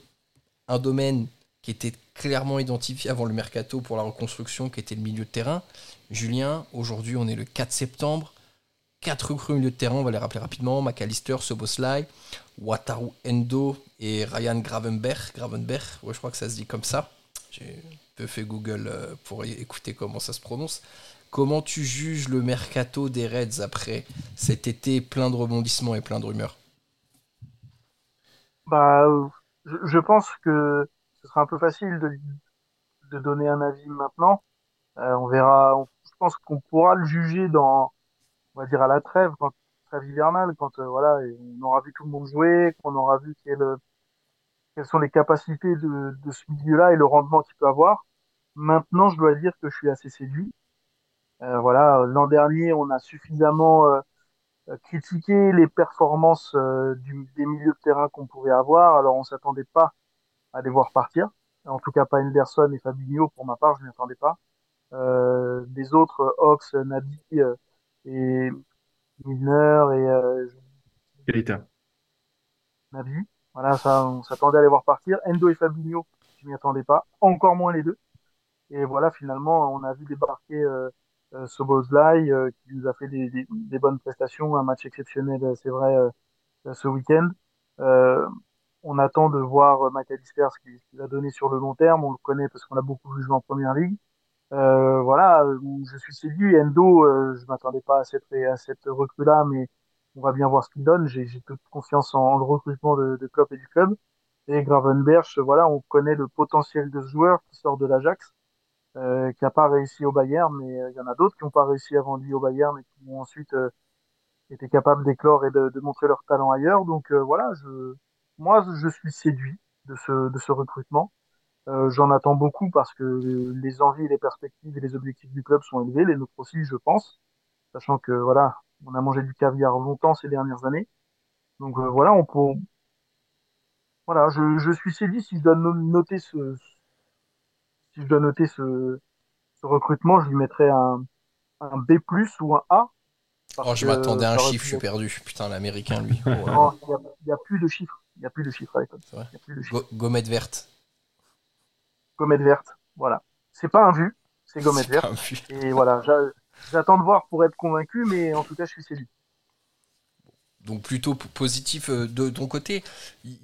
un domaine qui était clairement identifié avant le mercato pour la reconstruction, qui était le milieu de terrain. Julien, aujourd'hui on est le 4 septembre. Quatre recrues milieu de terrain, on va les rappeler rapidement. McAllister, Soboslai, Wataru Endo et Ryan Gravenberg. Gravenberg, ouais, je crois que ça se dit comme ça. J'ai peu fait Google euh, pour écouter comment ça se prononce. Comment tu juges le mercato des Reds après cet été plein de rebondissements et plein de rumeurs? Bah, je pense que ce sera un peu facile de, donner un avis maintenant. on verra. je pense qu'on pourra le juger dans, on va dire à la trêve, quand trêve hivernale, quand voilà, on aura vu tout le monde jouer, qu'on aura vu quelles sont les capacités de, de ce milieu-là et le rendement qu'il peut avoir. Maintenant, je dois dire que je suis assez séduit. voilà, l'an dernier, on a suffisamment euh, critiquer les performances euh, du, des milieux de terrain qu'on pouvait avoir. Alors on s'attendait pas à les voir partir. En tout cas pas Henderson et Fabinho pour ma part, je n'y attendais pas. Euh, des autres, Ox, Nabi euh, et Milner et euh, Nabi. Voilà, ça, on s'attendait à les voir partir. Endo et Fabinho, je m'y attendais pas. Encore moins les deux. Et voilà, finalement, on a vu débarquer euh, euh, Soboslai euh, qui nous a fait des, des, des, bonnes prestations, un match exceptionnel, euh, c'est vrai, ce week-end. on attend de voir McAllister ce qu'il a donné sur le long terme. On le connaît parce qu'on a beaucoup vu jouer en première ligue. Euh, voilà, je suis séduit. Endo, euh, je m'attendais pas à cette, à cette recrue-là, mais on va bien voir ce qu'il donne. J'ai toute confiance en, en, le recrutement de, de Klopp et du club. Et Gravenberch, voilà, on connaît le potentiel de ce joueur qui sort de l'Ajax euh, qui n'a pas réussi au Bayern, mais euh, il y en a d'autres qui n'ont pas réussi avant lui au Bayern et qui ont ensuite euh, été capables d'éclore et de, de, montrer leur talent ailleurs. Donc euh, voilà, je, moi je suis séduit de ce, de ce recrutement. J'en attends beaucoup parce que les envies, les perspectives et les objectifs du club sont élevés, les nôtres aussi, je pense, sachant que voilà, on a mangé du caviar longtemps ces dernières années. Donc voilà, on peut, voilà, je, je suis séduit si je dois noter ce, si je dois noter ce, ce recrutement, je lui mettrais un, un B+, ou un A. Oh, je m'attendais à un chiffre, je suis perdu. Putain, l'américain, lui. Oh, il n'y a, a, plus de chiffres. Il n'y a plus de chiffres à l'école. gommette verte. Gommette verte, voilà. C'est pas un vu, c'est gommette verte. Et voilà, j'attends de voir pour être convaincu, mais en tout cas, je suis séduit donc plutôt positif euh, de ton côté.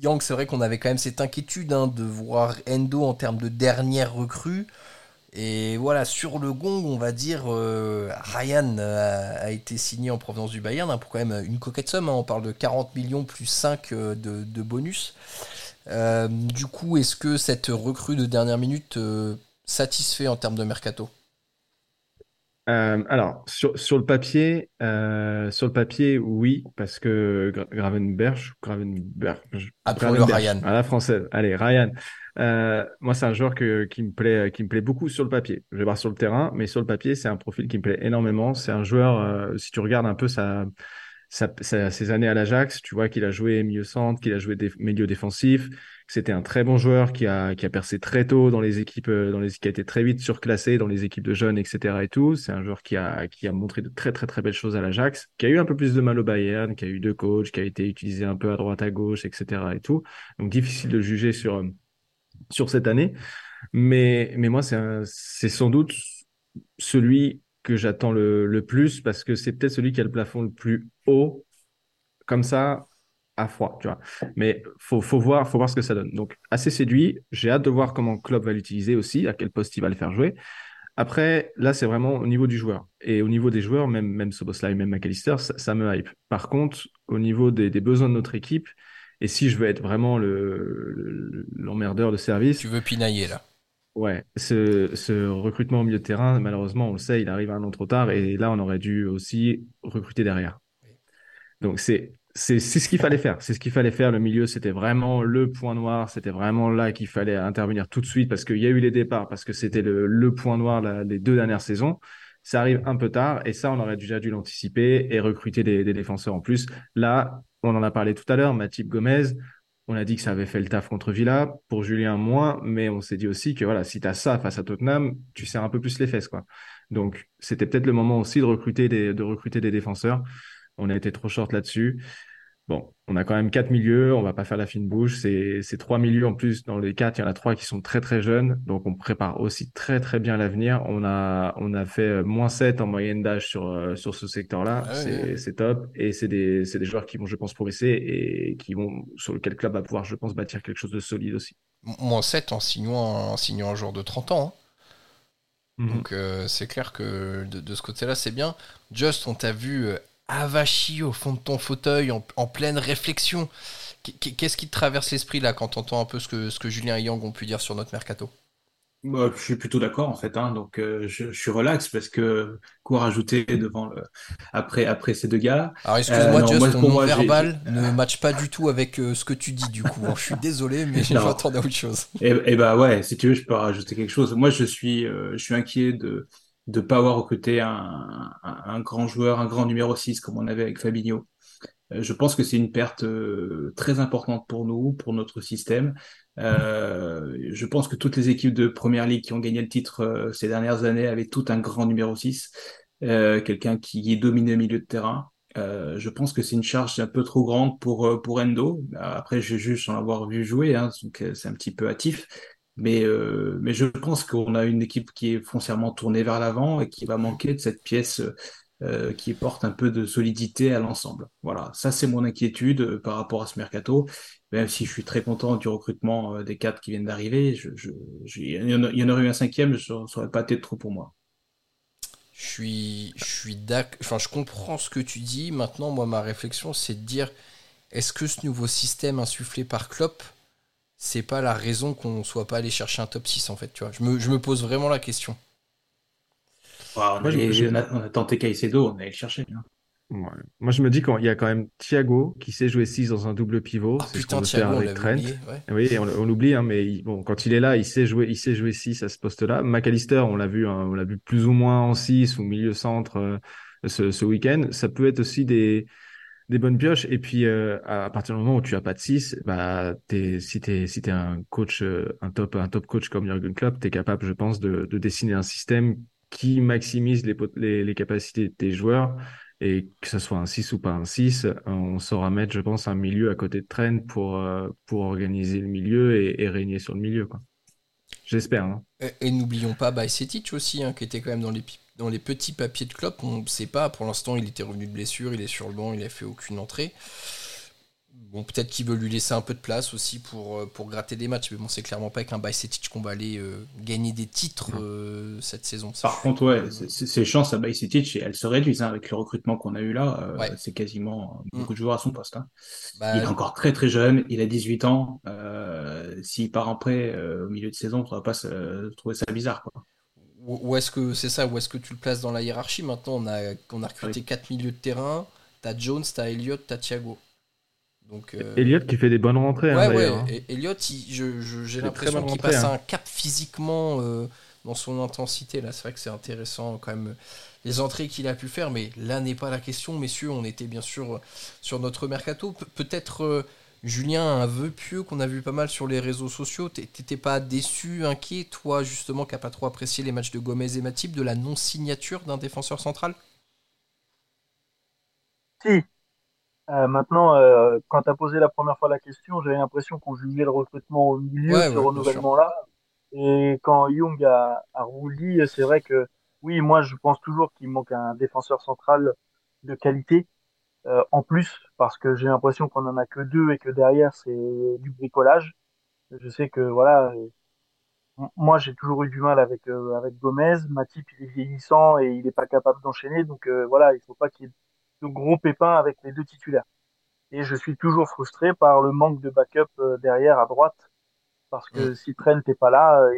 Yang, c'est vrai qu'on avait quand même cette inquiétude hein, de voir Endo en termes de dernière recrue. Et voilà, sur le gong, on va dire, euh, Ryan a, été signé en provenance du Bayern hein, pour quand même une coquette somme. Hein. on parle de 40 millions plus 5 euh, de, bonus. du coup, est-ce que cette recrue de dernière minute satisfait en termes de mercato? Euh, alors, sur, sur le papier, euh, sur le papier, oui, parce que Gravenberch, Gravenberch, Après le Ryan. À la française. Allez, Ryan. Euh, moi, c'est un joueur que, qui me plaît, qui me plaît beaucoup sur le papier. Je vais voir sur le terrain, mais sur le papier, c'est un profil qui me plaît énormément. C'est un joueur, euh, si tu regardes un peu sa, sa, sa, ses années à l'Ajax, tu vois qu'il a joué milieu centre, qu'il a joué des, milieu défensif, c'était un très bon joueur qui a, qui a percé très tôt dans les équipes, euh, dans les, qui a été très vite surclassé dans les équipes de jeunes, etc. et tout. C'est un joueur qui a, qui a montré de très, très, très belles choses à l'Ajax, qui a eu un peu plus de mal au Bayern, qui a eu deux coachs, qui a été utilisé un peu à droite, à gauche, etc. et tout. Donc, difficile de juger sur, sur cette année. Mais, mais moi, c'est sans doute celui que j'attends le, le plus parce que c'est peut-être celui qui a le plafond le plus haut. Comme ça, à froid, tu vois. Mais faut, faut voir, faut voir ce que ça donne. Donc, assez séduit. J'ai hâte de voir comment Klopp va l'utiliser aussi, à quel poste il va le faire jouer. Après, là, c'est vraiment au niveau du joueur. Et au niveau des joueurs, même, même Soboslai, même McAllister, ça, me hype. Par contre, au niveau des, besoins de notre équipe, et si je veux être vraiment l'emmerdeur le, de service. Tu veux pinailler, là. Ouais, ce, ce recrutement au milieu de terrain, malheureusement, on le sait, il arrive un an trop tard. Et là, on aurait dû aussi recruter derrière. Donc, c'est c'est ce qu'il fallait faire. C'est ce qu'il fallait faire. Le milieu, c'était vraiment le point noir. C'était vraiment là qu'il fallait intervenir tout de suite parce qu'il y a eu les départs, parce que c'était le, le, point noir là, les deux dernières saisons. Ça arrive un peu tard et ça, on aurait déjà dû l'anticiper et recruter des, des, défenseurs en plus. Là, on en a parlé tout à l'heure, Matip Gomez. On a dit que ça avait fait le taf contre Villa. Pour Julien, moins. Mais on s'est dit aussi que voilà, si tu ça face à Tottenham, tu serres un peu plus les fesses. quoi. Donc, c'était peut-être le moment aussi de recruter de recruter des défenseurs. On a été trop short là-dessus. Bon, on a quand même quatre milieux, on va pas faire la fine bouche. C'est trois milieux en plus. Dans les quatre, il y en a trois qui sont très très jeunes, donc on prépare aussi très très bien l'avenir. On a on a fait euh, moins 7 en moyenne d'âge sur euh, sur ce secteur-là. Ah c'est top et c'est des c'est des joueurs qui vont, je pense, progresser et qui vont sur lequel le club va pouvoir, je pense, bâtir quelque chose de solide aussi. Moins 7 en signant en signant un joueur de 30 ans. Hein. Mhm. Donc euh, c'est clair que de, de ce côté-là, c'est bien. Just, on t'a vu avachi au fond de ton fauteuil en, pleine réflexion. Qu'est-ce qui te traverse l'esprit là quand tu entends un peu ce que, ce que Julien et Yang ont pu dire sur notre mercato? Je suis plutôt d'accord en fait, hein, donc euh, je, je suis relax parce que quoi rajouter devant le après après ces deux gars? Alors Euh, excuse-moi, non, Just, moi ton moi non-verbal ne matche pas du tout avec euh, ce que tu dis du coup. Je suis désolé, mais m'attendais à autre chose. et, et bah ouais si tu veux je peux rajouter quelque chose. Moi je suis euh, je suis inquiet de de pas avoir recruté un, un, grand joueur, un grand numéro 6 comme on avait avec Fabinho. Euh, Je pense que c'est une perte euh, très importante pour nous, pour notre système. Euh, je pense que toutes les équipes de Première Ligue qui ont gagné le titre ces dernières années avaient tout un grand numéro 6, euh, quelqu'un qui dominait le milieu de terrain. Je pense que c'est une charge un peu trop grande pour, pour Endo. Après, je juge sans l'avoir vu jouer, hein, donc c'est un petit peu hâtif. Mais, euh, mais je pense qu'on a une équipe qui est foncièrement tournée vers l'avant et qui va manquer de cette pièce euh, qui porte un peu de solidité à l'ensemble. Voilà, ça c'est mon inquiétude euh, par rapport à ce mercato. Même si je suis très content du recrutement des quatre qui viennent d'arriver, il y en aurait eu un cinquième, je ne saurais pas été trop pour moi. Je suis, je suis d'accord. Enfin, je comprends ce que tu dis. Maintenant, moi, ma réflexion, c'est de dire est-ce que ce nouveau système insufflé par Klopp, c'est pas la raison qu'on soit pas allé chercher un top 6 en fait, tu vois. Je me, je me pose vraiment la question. Voilà, on, a, je, je- on, a, on a tenté Caicedo, on allait le chercher. hein. ouais. Moi, je me dis qu'il y a quand même Thiago qui sait jouer 6 dans un double pivot. Ah C'est ce qu'on putain, faire Thiago, avec l'avait Trent. oublié. Ouais. Oui, on, on l'oublie, hein, mais il- bon, quand il est là, il sait jouer, il sait jouer 6 à ce poste-là. McAllister, on l'a vu, hein, on l'a vu plus ou moins en 6 ou milieu centre euh, ce, ce week-end. Ça peut être aussi des, des bonnes pioches. Et puis, euh, à, partir du moment où tu as pas de 6, bah, t'es, si t'es, si t'es un coach, euh, un top, un top coach comme Jürgen Klopp, t'es capable, je pense, de, de dessiner un système qui maximise les, les, les capacités de tes joueurs. Et que ce soit un 6 ou pas un 6, on saura mettre, je pense, un milieu à côté de Trent pour, euh, pour organiser le milieu et, régner sur le milieu. J'espère, hein. Et, n'oublions pas Bajcetic aussi, hein, qui était quand même dans les, pi- dans les petits papiers de Klopp. On ne sait pas, pour l'instant, il était revenu de blessure, il est sur le banc, il a fait aucune entrée. Bon, peut-être qu'il veut lui laisser un peu de place aussi pour, euh, pour gratter des matchs, mais bon, c'est clairement pas avec un Bajcetic qu'on va aller euh, gagner des titres euh, cette saison. ça, Par contre, ouais, ses chances à Bajcetic, elles se réduisent hein, avec le recrutement qu'on a eu là. euh, Ouais. C'est quasiment Mm. beaucoup de joueurs à son poste. hein. Bah, Il est encore très très jeune, il a 18 ans. S'il part en prêt au milieu de saison, on va pas se, trouver ça bizarre. Quoi. Où où est-ce que c'est ça Où est-ce que tu le places dans la hiérarchie Maintenant, on a, on a recruté Oui. quatre milieux de terrain. T'as Jones, t'as Elliott, t'as Thiago. Donc, euh, Elliott qui fait des bonnes rentrées, hein, ouais, ouais. d'ailleurs. hein. Et- Elliott, il- je- je- j'ai C'est l'impression qu'il rentrée, passe hein. un cap physiquement euh, dans son intensité. Là, c'est vrai que c'est intéressant quand même les entrées qu'il a pu faire. Mais là n'est pas la question, messieurs. On était bien sûr sur notre mercato. Pe- Peut-être. euh, Julien, un vœu pieux qu'on a vu pas mal sur les réseaux sociaux. T'é- T'étais pas déçu, inquiet, toi justement qui n'as pas trop apprécié les matchs de Gomez et Matip, de la non-signature d'un défenseur central? Si. Euh, maintenant, euh, quand tu as posé la première fois la question, j'avais l'impression qu'on jugeait le recrutement au milieu, Ouais, ce ouais, renouvellement-là. Et quand Young a, a c'est vrai que oui, moi je pense toujours qu'il manque un défenseur central de qualité euh, en plus, parce que j'ai l'impression qu'on en a que deux et que derrière c'est du bricolage. Je sais que voilà, euh, moi j'ai toujours eu du mal avec euh, avec Gomez. Matip il est vieillissant et il est pas capable d'enchaîner, donc euh, voilà, il faut pas qu'il y ait de gros pépins avec les deux titulaires. Et je suis toujours frustré par le manque de backup derrière à droite parce Mm. que si Trent n'est pas là, euh,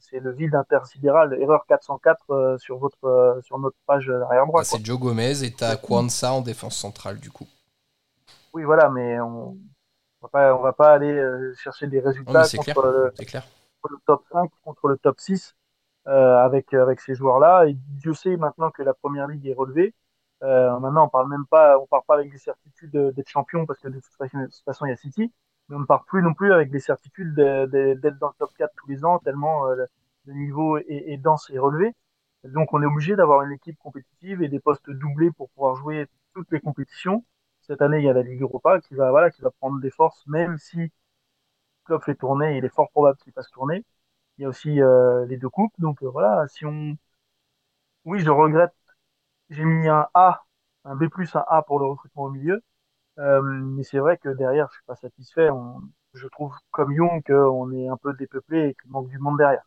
c'est le vide intersidéral. Erreur 404 euh, sur votre euh, sur notre page arrière Bah, droit. C'est Joe Gomez et t'as Kwanzaa en défense centrale du coup. Oui, voilà, mais on on va pas on va pas aller chercher des Non, résultats clair, contre le, c'est clair. contre le top 5, contre le top 6 euh, avec avec ces joueurs-là. Et Dieu sait maintenant que la première ligue est relevée. Euh, maintenant, on parle même pas, on part pas avec des certitudes d'être champion parce que de toute façon, il y a City. Mais on ne part plus non plus avec des certitudes de- de- d'être dans le top 4 tous les ans, tellement euh, le le niveau est, dense et relevé. Donc, on est obligé d'avoir une équipe compétitive et des postes doublés pour pouvoir jouer toutes les compétitions. Cette année, il y a la Ligue Europa qui va, voilà, qui va prendre des forces, même si Klopp fait tourner, il est fort probable qu'il fasse tourner. Il y a aussi euh, les deux coupes. Donc, euh, voilà, si on, oui, je regrette j'ai mis un A, un B+, un A pour le recrutement au milieu. Euh, mais c'est vrai que derrière, je suis pas satisfait. Je trouve, comme Young, qu'on est un peu dépeuplé et qu'il manque du monde derrière.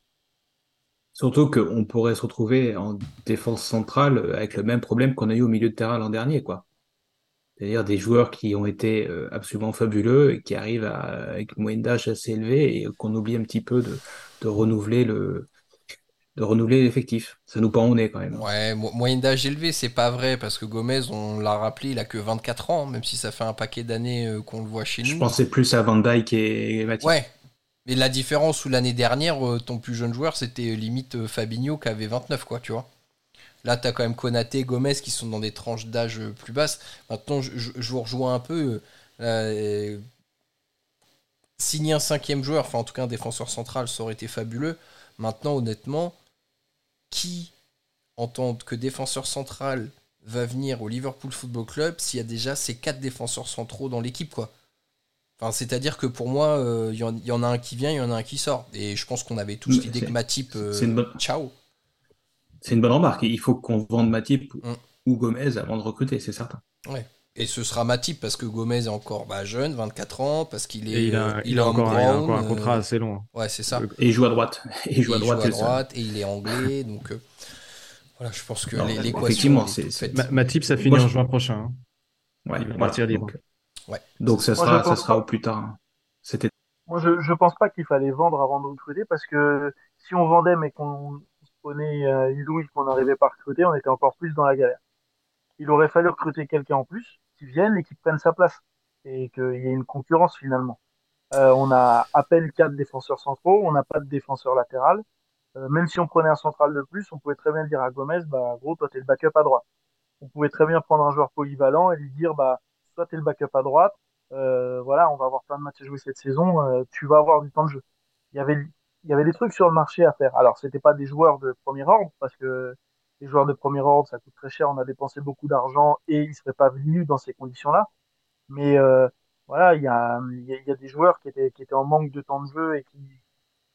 Surtout qu'on pourrait se retrouver en défense centrale avec le même problème qu'on a eu au milieu de terrain l'an dernier, quoi. C'est-à-dire des joueurs qui ont été euh, absolument fabuleux et qui arrivent à, avec une moyenne d'âge assez élevée et qu'on oublie un petit peu de, de renouveler le, de renouveler l'effectif. Ça nous pend au nez quand même. Ouais, moyenne d'âge élevée, c'est pas vrai parce que Gomez, on l'a rappelé, il a que 24 ans, même si ça fait un paquet d'années euh, qu'on le voit chez nous. Je pensais plus à Van Dyke et Mathieu. Ouais. Mais la différence où l'année dernière, euh, ton plus jeune joueur, c'était limite Fabinho qui avait 29, quoi, tu vois. Là, tu as quand même Konaté, Gomez qui sont dans des tranches d'âge plus basses. Maintenant, je, vous rejoins un peu. signer un cinquième joueur, enfin en tout cas un défenseur central, ça aurait été fabuleux. Maintenant, honnêtement, qui, en tant que défenseur central, va venir au Liverpool Football Club s'il y a déjà ces quatre défenseurs centraux dans l'équipe, quoi Enfin, c'est-à-dire que pour moi, il euh, y, en a un qui vient, il y en a un qui sort. Et je pense qu'on avait tous l'idée que Matip, euh, ciao. C'est une bonne remarque. Il faut qu'on vende Matip mm. ou Gomez avant de recruter, c'est certain. Ouais. Et ce sera Matip parce que Gomez est encore bah, jeune, 24 ans, parce qu'il est. il a, il, a encore, un contrat euh, assez long. Ouais, c'est ça. Et il joue à droite. Et il joue à droite, droite et il est anglais, donc. Euh, voilà, je pense que l'équation. c'est Matip, ça finit en juin prochain. Hein. Ouais, il va partir libre. Ouais. Donc ça sera, ça sera au plus tard. Hein. C'était. Moi, je, je pense pas qu'il fallait vendre avant de recruter parce que si on vendait mais qu'on prenait euh, Ilou et qu'on n'arrivait pas à recruter, on était encore plus dans la galère. Il aurait fallu recruter quelqu'un en plus qui viennent et qui prennent sa place et qu'il y ait une concurrence finalement. Euh, on a à peine quatre défenseurs centraux, on n'a pas de défenseur latéral. Euh, même si on prenait un central de plus, on pouvait très bien dire à Gomez, bah gros, toi t'es le backup à droite. On pouvait très bien prendre un joueur polyvalent et lui dire, bah toi t'es le backup à droite. Euh, voilà, on va avoir plein de matchs à jouer cette saison. Euh, tu vas avoir du temps de jeu. Il y avait il y avait des trucs sur le marché à faire. Alors c'était pas des joueurs de premier ordre parce que les joueurs de premier ordre, ça coûte très cher, on a dépensé beaucoup d'argent et ils seraient pas venus dans ces conditions-là. Mais euh, voilà, il y a, y, y a, des joueurs qui étaient, qui étaient en manque de temps de jeu et qui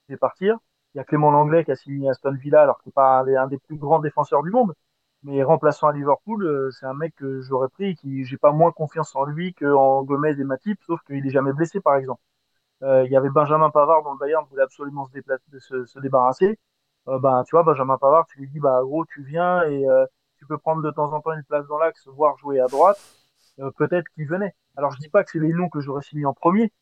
devaient partir. Il y a Clément Langlais qui a signé Aston Villa alors qu'il n'est pas un, des plus grands défenseurs du monde. Mais remplaçant à Liverpool, euh, c'est un mec que j'aurais pris, qui j'ai pas moins confiance en lui qu'en Gomez et Matip, sauf qu'il est jamais blessé par exemple. Euh, il y avait Benjamin Pavard dont le Bayern voulait absolument se, se, se débarrasser bah, tu vois, Benjamin Pavard, tu lui dis, bah, gros, tu viens et euh, tu peux prendre de temps en temps une place dans l'axe, voire jouer à droite, euh, peut-être qu'il venait. Alors, je dis pas que c'est les noms que j'aurais signé en premier,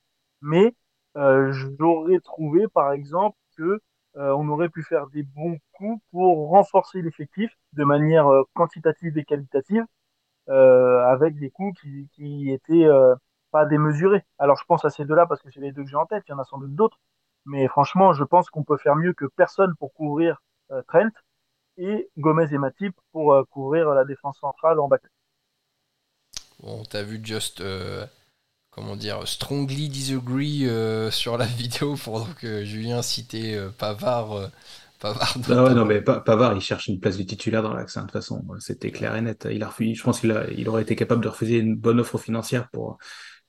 mais euh, j'aurais trouvé, par exemple, que on aurait pu faire des bons coups pour renforcer l'effectif de manière quantitative et qualitative, avec des coups qui, qui étaient pas démesurés. Alors, je pense à ces deux-là parce que c'est les deux que j'ai en tête. Il y en a sans doute d'autres. Mais franchement, je pense qu'on peut faire mieux que personne pour couvrir euh, Trent et Gomez et Matip pour euh, couvrir la défense centrale en backup. Bon, t'as vu juste, euh, comment dire, strongly disagree sur la vidéo pendant que Julien citait Pavard. Pavard ah non, mais Pavard, il cherche une place de titulaire dans l'axe, hein, de toute façon, c'était clair et net. Il a refusé, je pense qu'il il aurait été capable de refuser une bonne offre financière pour,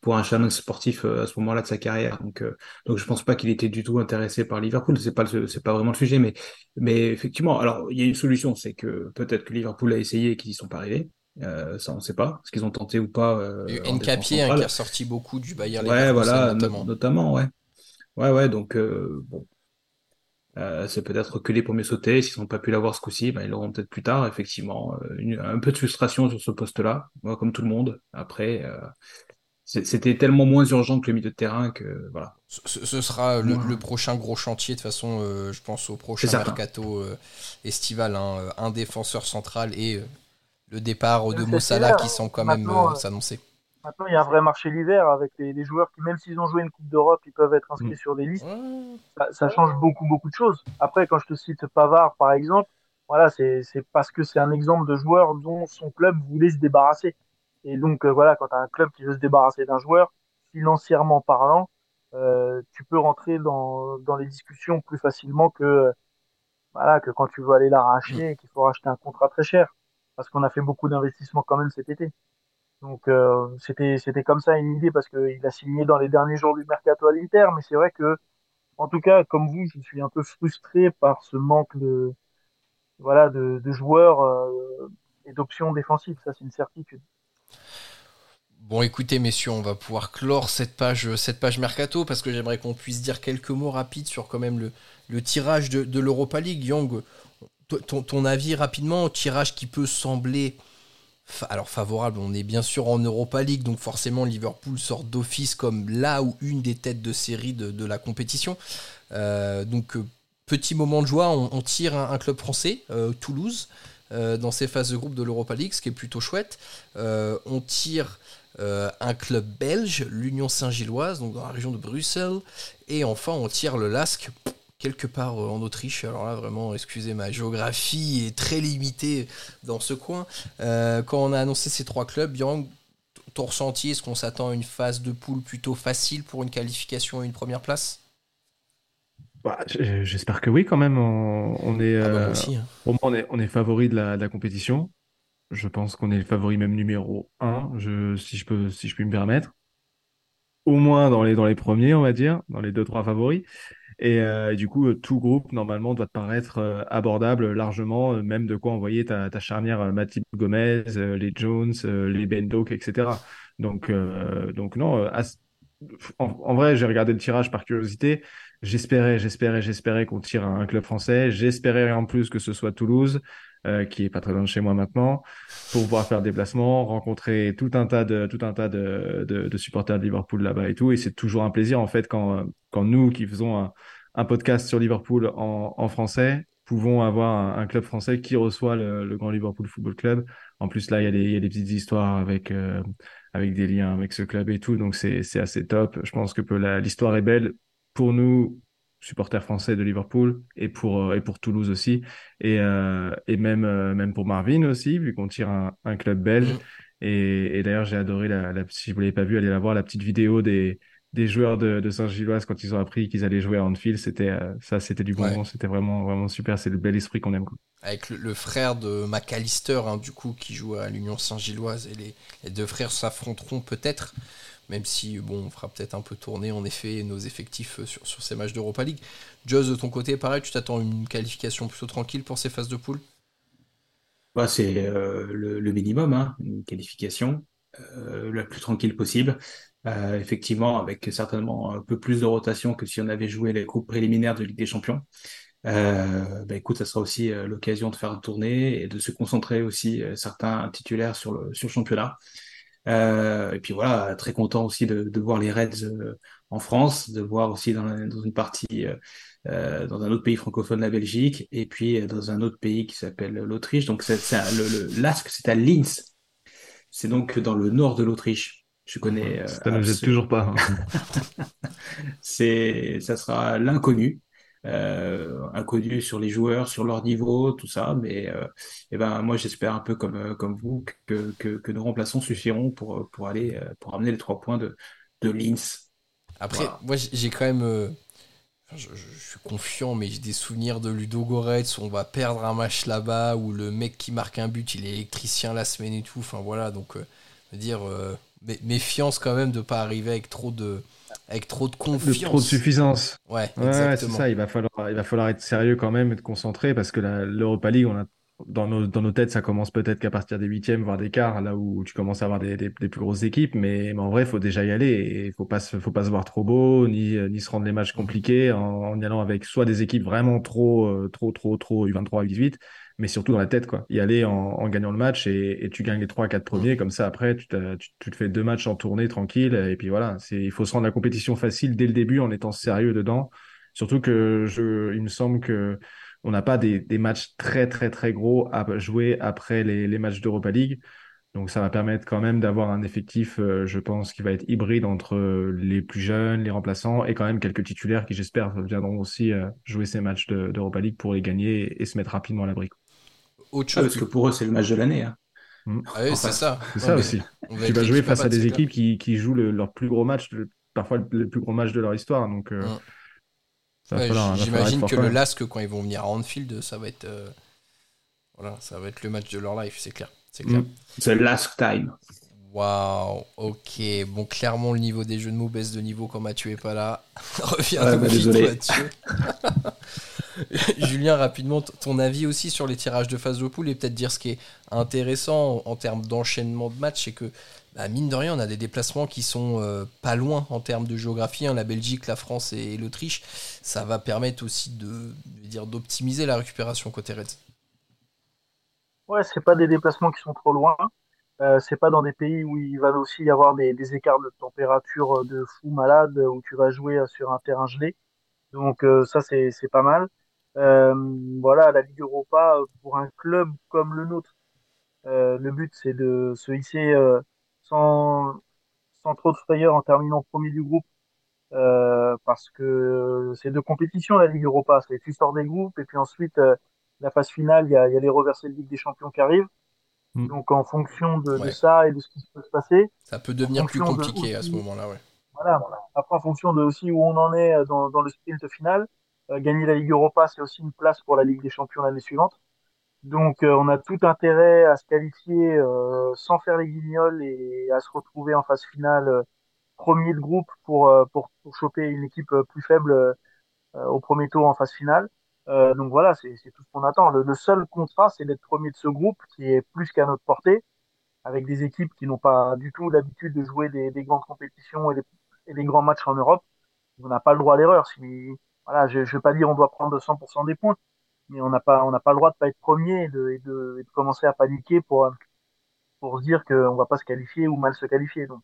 pour un challenge sportif euh, à ce moment-là de sa carrière. Donc, euh, donc je pense pas qu'il était du tout intéressé par Liverpool. C'est pas c'est pas vraiment le sujet, mais mais effectivement, alors il y a une solution, c'est que peut-être que Liverpool a essayé et qu'ils y sont pas arrivés. Euh, ça, on ne sait pas. ce qu'ils ont tenté ou pas euh, hein, qui a sorti beaucoup du Bayern Ouais, voilà, notamment. notamment. ouais. Ouais, ouais, donc euh, bon. c'est peut-être que les premiers sautés. S'ils n'ont pas pu l'avoir ce coup-ci, ben, ils l'auront peut-être plus tard, effectivement. un peu de frustration sur ce poste-là, moi, comme tout le monde. Après, c'était tellement moins urgent que le milieu de terrain que voilà. Ce, sera le, prochain gros chantier de toute façon, euh, je pense au prochain mercato euh, estival, hein, euh, un défenseur central et le départ de Mossala qui sont quand même s'annoncer. Maintenant, il y a un vrai marché l'hiver avec les, joueurs qui, même s'ils ont joué une Coupe d'Europe, ils peuvent être inscrits mm. sur des listes. Ça, change beaucoup, beaucoup de choses. Après, quand je te cite Pavard, par exemple, voilà, c'est parce que c'est un exemple de joueur dont son club voulait se débarrasser. Et donc euh, voilà, quand tu as un club qui veut se débarrasser d'un joueur, financièrement parlant, euh, tu peux rentrer dans, dans les discussions plus facilement que voilà que quand tu veux aller l'arracher et qu'il faut racheter un contrat très cher, parce qu'on a fait beaucoup d'investissements quand même cet été. Donc euh, c'était c'était comme ça une idée parce qu'il a signé dans les derniers jours du mercato à l'Inter, mais c'est vrai que en tout cas comme vous, je suis un peu frustré par ce manque de voilà de, de joueurs euh, et d'options défensives, ça c'est une certitude. Bon, écoutez, messieurs, on va pouvoir clore cette page, cette page mercato parce que j'aimerais qu'on puisse dire quelques mots rapides sur quand même le, tirage de, l'Europa League. Young, ton, avis rapidement, tirage qui peut sembler alors favorable, on est bien sûr en Europa League, donc forcément Liverpool sort d'office comme là ou une des têtes de série de, de la compétition. Euh, donc euh, petit moment de joie, on, tire un, club français, Toulouse, dans ces phases de groupe de l'Europa League, ce qui est plutôt chouette. on tire un club belge, l'Union Saint-Gilloise, donc dans la région de Bruxelles. Et enfin, on tire le LASK quelque part euh, en Autriche. Alors là, vraiment, excusez, ma géographie est très limitée dans ce coin. Euh, quand on a annoncé ces trois clubs, Yang, ton ressenti, est-ce qu'on s'attend à une phase de poule plutôt facile pour une qualification et une première place? Bah, J'espère que oui, quand même. On, est, ah bah, euh, hein. on est, on est favori de la, compétition. Je pense qu'on est le favori même numéro 1, je, si, je peux, si je puis me permettre. Au moins dans les, dans les premiers, on va dire, dans les deux, trois favoris. Euh, et, du coup, tout groupe, normalement, doit te paraître euh, abordable largement, euh, même de quoi envoyer ta, ta charnière Matip Gomez, les Jones, les Bendok, etc. Donc, donc non, en, vrai, j'ai regardé le tirage par curiosité. J'espérais, j'espérais, j'espérais qu'on tire un club français. J'espérais en plus que ce soit Toulouse. Euh, qui est pas très loin de chez moi maintenant, pour pouvoir faire des placements, rencontrer tout un tas de tout un tas de, de, de supporters de Liverpool là-bas et tout. Et c'est toujours un plaisir en fait quand quand nous qui faisons un, podcast sur Liverpool en, en français pouvons avoir un, club français qui reçoit le, le, Grand Liverpool Football Club. En plus là, il y a des, il y a des petites histoires avec euh, avec des liens avec ce club et tout, donc c'est assez top. Je pense que l'histoire est belle pour nous supporter français de Liverpool et pour euh, et pour Toulouse aussi. Et euh, et même euh, même pour Marvin aussi vu qu'on tire un, un, club belge. Mm. et, et d'ailleurs j'ai adoré la, la, si vous l'avez pas vu allez la voir la petite vidéo des des joueurs de, de Saint-Gilloise quand ils ont appris qu'ils allaient jouer à Anfield. C'était ça c'était du bon c'était vraiment vraiment super. C'est le bel esprit qu'on aime quoi. avec le, frère de McAllister hein, du coup qui joue à l'Union Saint-Gilloise et les, les deux frères s'affronteront peut-être même si bon, on fera peut-être un peu tourner en effet nos effectifs euh, sur, sur ces matchs d'Europa League. Joss, de ton côté, pareil, tu t'attends une qualification plutôt tranquille pour ces phases de poule? Bah, C'est euh, le, minimum, hein, une qualification euh, la plus tranquille possible. effectivement, avec certainement un peu plus de rotation que si on avait joué les groupes préliminaires de Ligue des Champions. bah écoute, ça sera aussi l'occasion de faire tourner et de se concentrer aussi certains titulaires sur le championnat. Euh, et puis voilà, très content aussi de, de voir les Reds euh, en France, de voir aussi dans, dans une partie, euh, dans un autre pays francophone, la Belgique, et puis dans un autre pays qui s'appelle l'Autriche. Donc c'est, le, le LASK, c'est à Linz. C'est donc dans le nord de l'Autriche. Je connais. ça ne jette toujours pas. Hein. c'est, ça sera l'inconnu euh, inconnus sur les joueurs, sur leur niveau, tout ça. Mais euh, eh ben, moi, j'espère un peu comme, euh, comme vous que, que, que, nos remplaçants suffiront pour, pour aller pour amener les trois points de, de Linz. Après, moi, j'ai quand même. Je, suis confiant, mais j'ai des souvenirs de Ludo Goretz où on va perdre un match là-bas, où le mec qui marque un but, il est électricien la semaine et tout. Enfin voilà, donc, dire, méfiance quand même de ne pas arriver avec trop de, avec trop de confiance. trop de suffisance. Ouais, ouais c'est ça. Il va, falloir, il va falloir être sérieux quand même, être concentré parce que l'Europa League, on a, dans, nos, dans nos têtes, ça commence peut-être qu'à partir des huitièmes, voire des quarts, là où tu commences à avoir des, des, plus grosses équipes. Mais, en vrai, il faut déjà y aller et il faut pas, faut pas se voir trop beau, ni, ni se rendre les matchs compliqués en, y allant avec soit des équipes vraiment trop, euh, trop, trop, trop U23 U18, mais surtout dans la tête, quoi. Y aller en, gagnant le match et, tu gagnes les 3 4 premiers, comme ça après, tu, te fais deux matchs en tournée tranquille, et puis voilà. Il faut se rendre la compétition facile dès le début en étant sérieux dedans. Surtout que je, il me semble que on n'a pas des, matchs très très très gros à jouer après les, les matchs d'Europa League. Donc ça va permettre quand même d'avoir un effectif, euh, je pense, qui va être hybride entre les plus jeunes, les remplaçants et quand même quelques titulaires qui, j'espère, viendront aussi euh, jouer ces matchs d'Europa League pour les gagner et, se mettre rapidement à l'abri autre chose. parce que pour eux, c'est le match de l'année. Hein. Mm. Ah oui, c'est ça. C'est ça aussi. Tu vas jouer face à des équipes qui, qui jouent leur plus gros match, parfois le plus gros match de leur histoire. Donc, euh, mm. J'imagine que le LASK, quand ils vont venir à Anfield, ça va être, euh, voilà, ça va être le match de leur life, c'est clair. C'est clair. Mm. C'est LASK time. Waouh, ok. Bon, clairement, le niveau des jeux de mots baisse de niveau quand Mathieu est pas là. Reviens ouais, vite, Mathieu. Julien, rapidement, ton avis aussi sur les tirages de phase de poule et peut-être dire ce qui est intéressant en, termes d'enchaînement de matchs, c'est que bah, mine de rien, on a des déplacements qui sont euh, pas loin en termes de géographie. Hein, la Belgique, la France et, l'Autriche, ça va permettre aussi de, dire d'optimiser la récupération côté Reds. Ouais, c'est pas des déplacements qui sont trop loin. Euh, c'est pas dans des pays où il va aussi y avoir des, des, écarts de température de fou malade où tu vas jouer sur un terrain gelé. Donc euh, ça c'est pas mal. voilà, la Ligue Europa pour un club comme le nôtre. le but c'est de se hisser sans sans trop de frayeur en terminant premier du groupe euh, parce que c'est de compétition la Ligue Europa. C'est tu sors des groupes et puis ensuite euh, la phase finale, il y a, y a les reversés de Ligue des Champions qui arrivent. Mm. Donc en fonction de, de, ça et de ce qui peut se passer, ça peut devenir plus compliqué à ce moment-là, ouais. Voilà, Après en fonction de aussi où on en est euh, dans, dans le sprint final, euh, gagner la Ligue Europa, c'est aussi une place pour la Ligue des Champions l'année suivante. Donc on a tout intérêt à se qualifier sans faire les guignols et à se retrouver en phase finale premier de groupe pour, euh, pour, pour choper une équipe euh, plus faible euh, au premier tour en phase finale. Donc voilà, c'est tout ce qu'on attend. Le, seul contrat, c'est d'être premier de ce groupe, qui est plus qu'à notre portée, avec des équipes qui n'ont pas du tout l'habitude de jouer des, des, grandes compétitions et des, et des, grands matchs en Europe. On n'a pas le droit à l'erreur. Si, voilà, je ne vais pas dire on doit prendre 100% des points, mais on n'a pas, on n'a pas le droit de pas être premier et de, et de, et de commencer à paniquer pour, pour se dire qu'on va pas se qualifier ou mal se qualifier. Donc,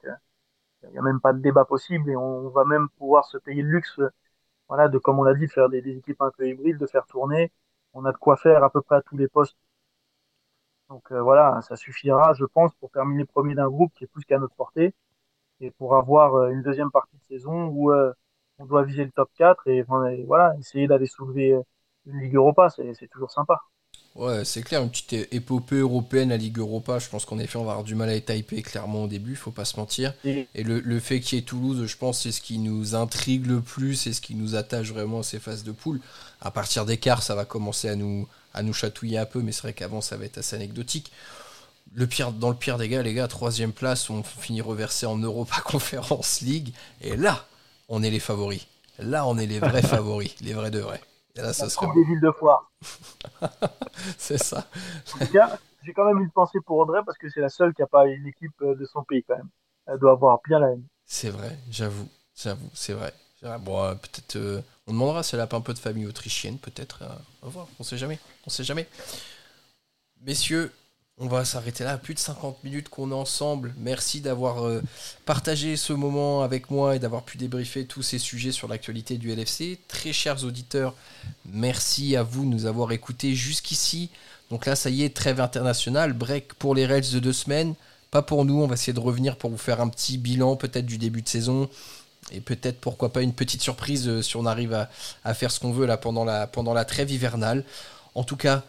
il n'y a même pas de débat possible et on va même pouvoir se payer le luxe, voilà, de comme on l'a dit, faire des, équipes un peu hybrides, de faire tourner. On a de quoi faire à peu près à tous les postes. Donc euh, voilà, ça suffira, je pense, pour terminer premier d'un groupe qui est plus qu'à notre portée et pour avoir euh, une deuxième partie de saison où euh, on doit viser le top 4 et, voilà, essayer d'aller soulever une Ligue Europa, c'est toujours sympa. Ouais, c'est clair, une petite épopée européenne à Ligue Europa. Je pense qu'en effet, on va avoir du mal à être hypé clairement au début, faut pas se mentir. Et le, le fait qu'il y ait Toulouse, je pense, c'est ce qui nous intrigue le plus, c'est ce qui nous attache vraiment à ces phases de poule. À partir des quarts, ça va commencer à nous, à nous chatouiller un peu, mais c'est vrai qu'avant, ça va être assez anecdotique. Le pire, dans le pire des gars, les gars, troisième place, on finit reversé en Europa Conference League. Et là, on est les favoris. Là, on est les vrais favoris, les vrais de vrais. Et là, ça serait. des villes de foire. c'est ça. J'ai quand même une pensée pour Audrey parce que c'est la seule qui n'a pas une équipe euh, de son pays quand même. Elle doit avoir bien la haine. C'est vrai, j'avoue, j'avoue, c'est vrai. Bon, euh, peut-être, euh, on demandera si elle a pas un peu de famille autrichienne, peut-être. on va voir, on sait jamais, on sait jamais. Messieurs, on va s'arrêter là, plus de 50 minutes qu'on est ensemble. Merci d'avoir euh, partagé ce moment avec moi et d'avoir pu débriefer tous ces sujets sur l'actualité du LFC. Très chers auditeurs, merci à vous de nous avoir écoutés jusqu'ici. Donc là, ça y est, trêve internationale, break pour les Reds de deux semaines. Pas pour nous, on va essayer de revenir pour vous faire un petit bilan peut-être du début de saison. Et peut-être pourquoi pas une petite surprise euh, si on arrive à, faire ce qu'on veut pendant la trêve hivernale. En tout cas,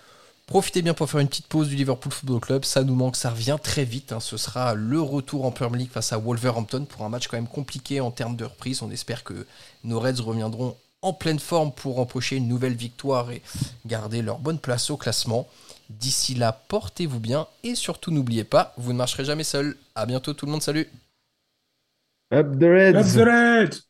Profitez bien pour faire une petite pause du Liverpool Football Club. Ça nous manque, ça revient très vite. Hein. Ce sera le retour en Premier League face à Wolverhampton pour un match quand même compliqué en termes de reprise. On espère que nos Reds reviendront en pleine forme pour empocher une nouvelle victoire et garder leur bonne place au classement. D'ici là, portez-vous bien et surtout n'oubliez pas, vous ne marcherez jamais seul. A bientôt tout le monde, salut. Up the Reds. Up the Reds.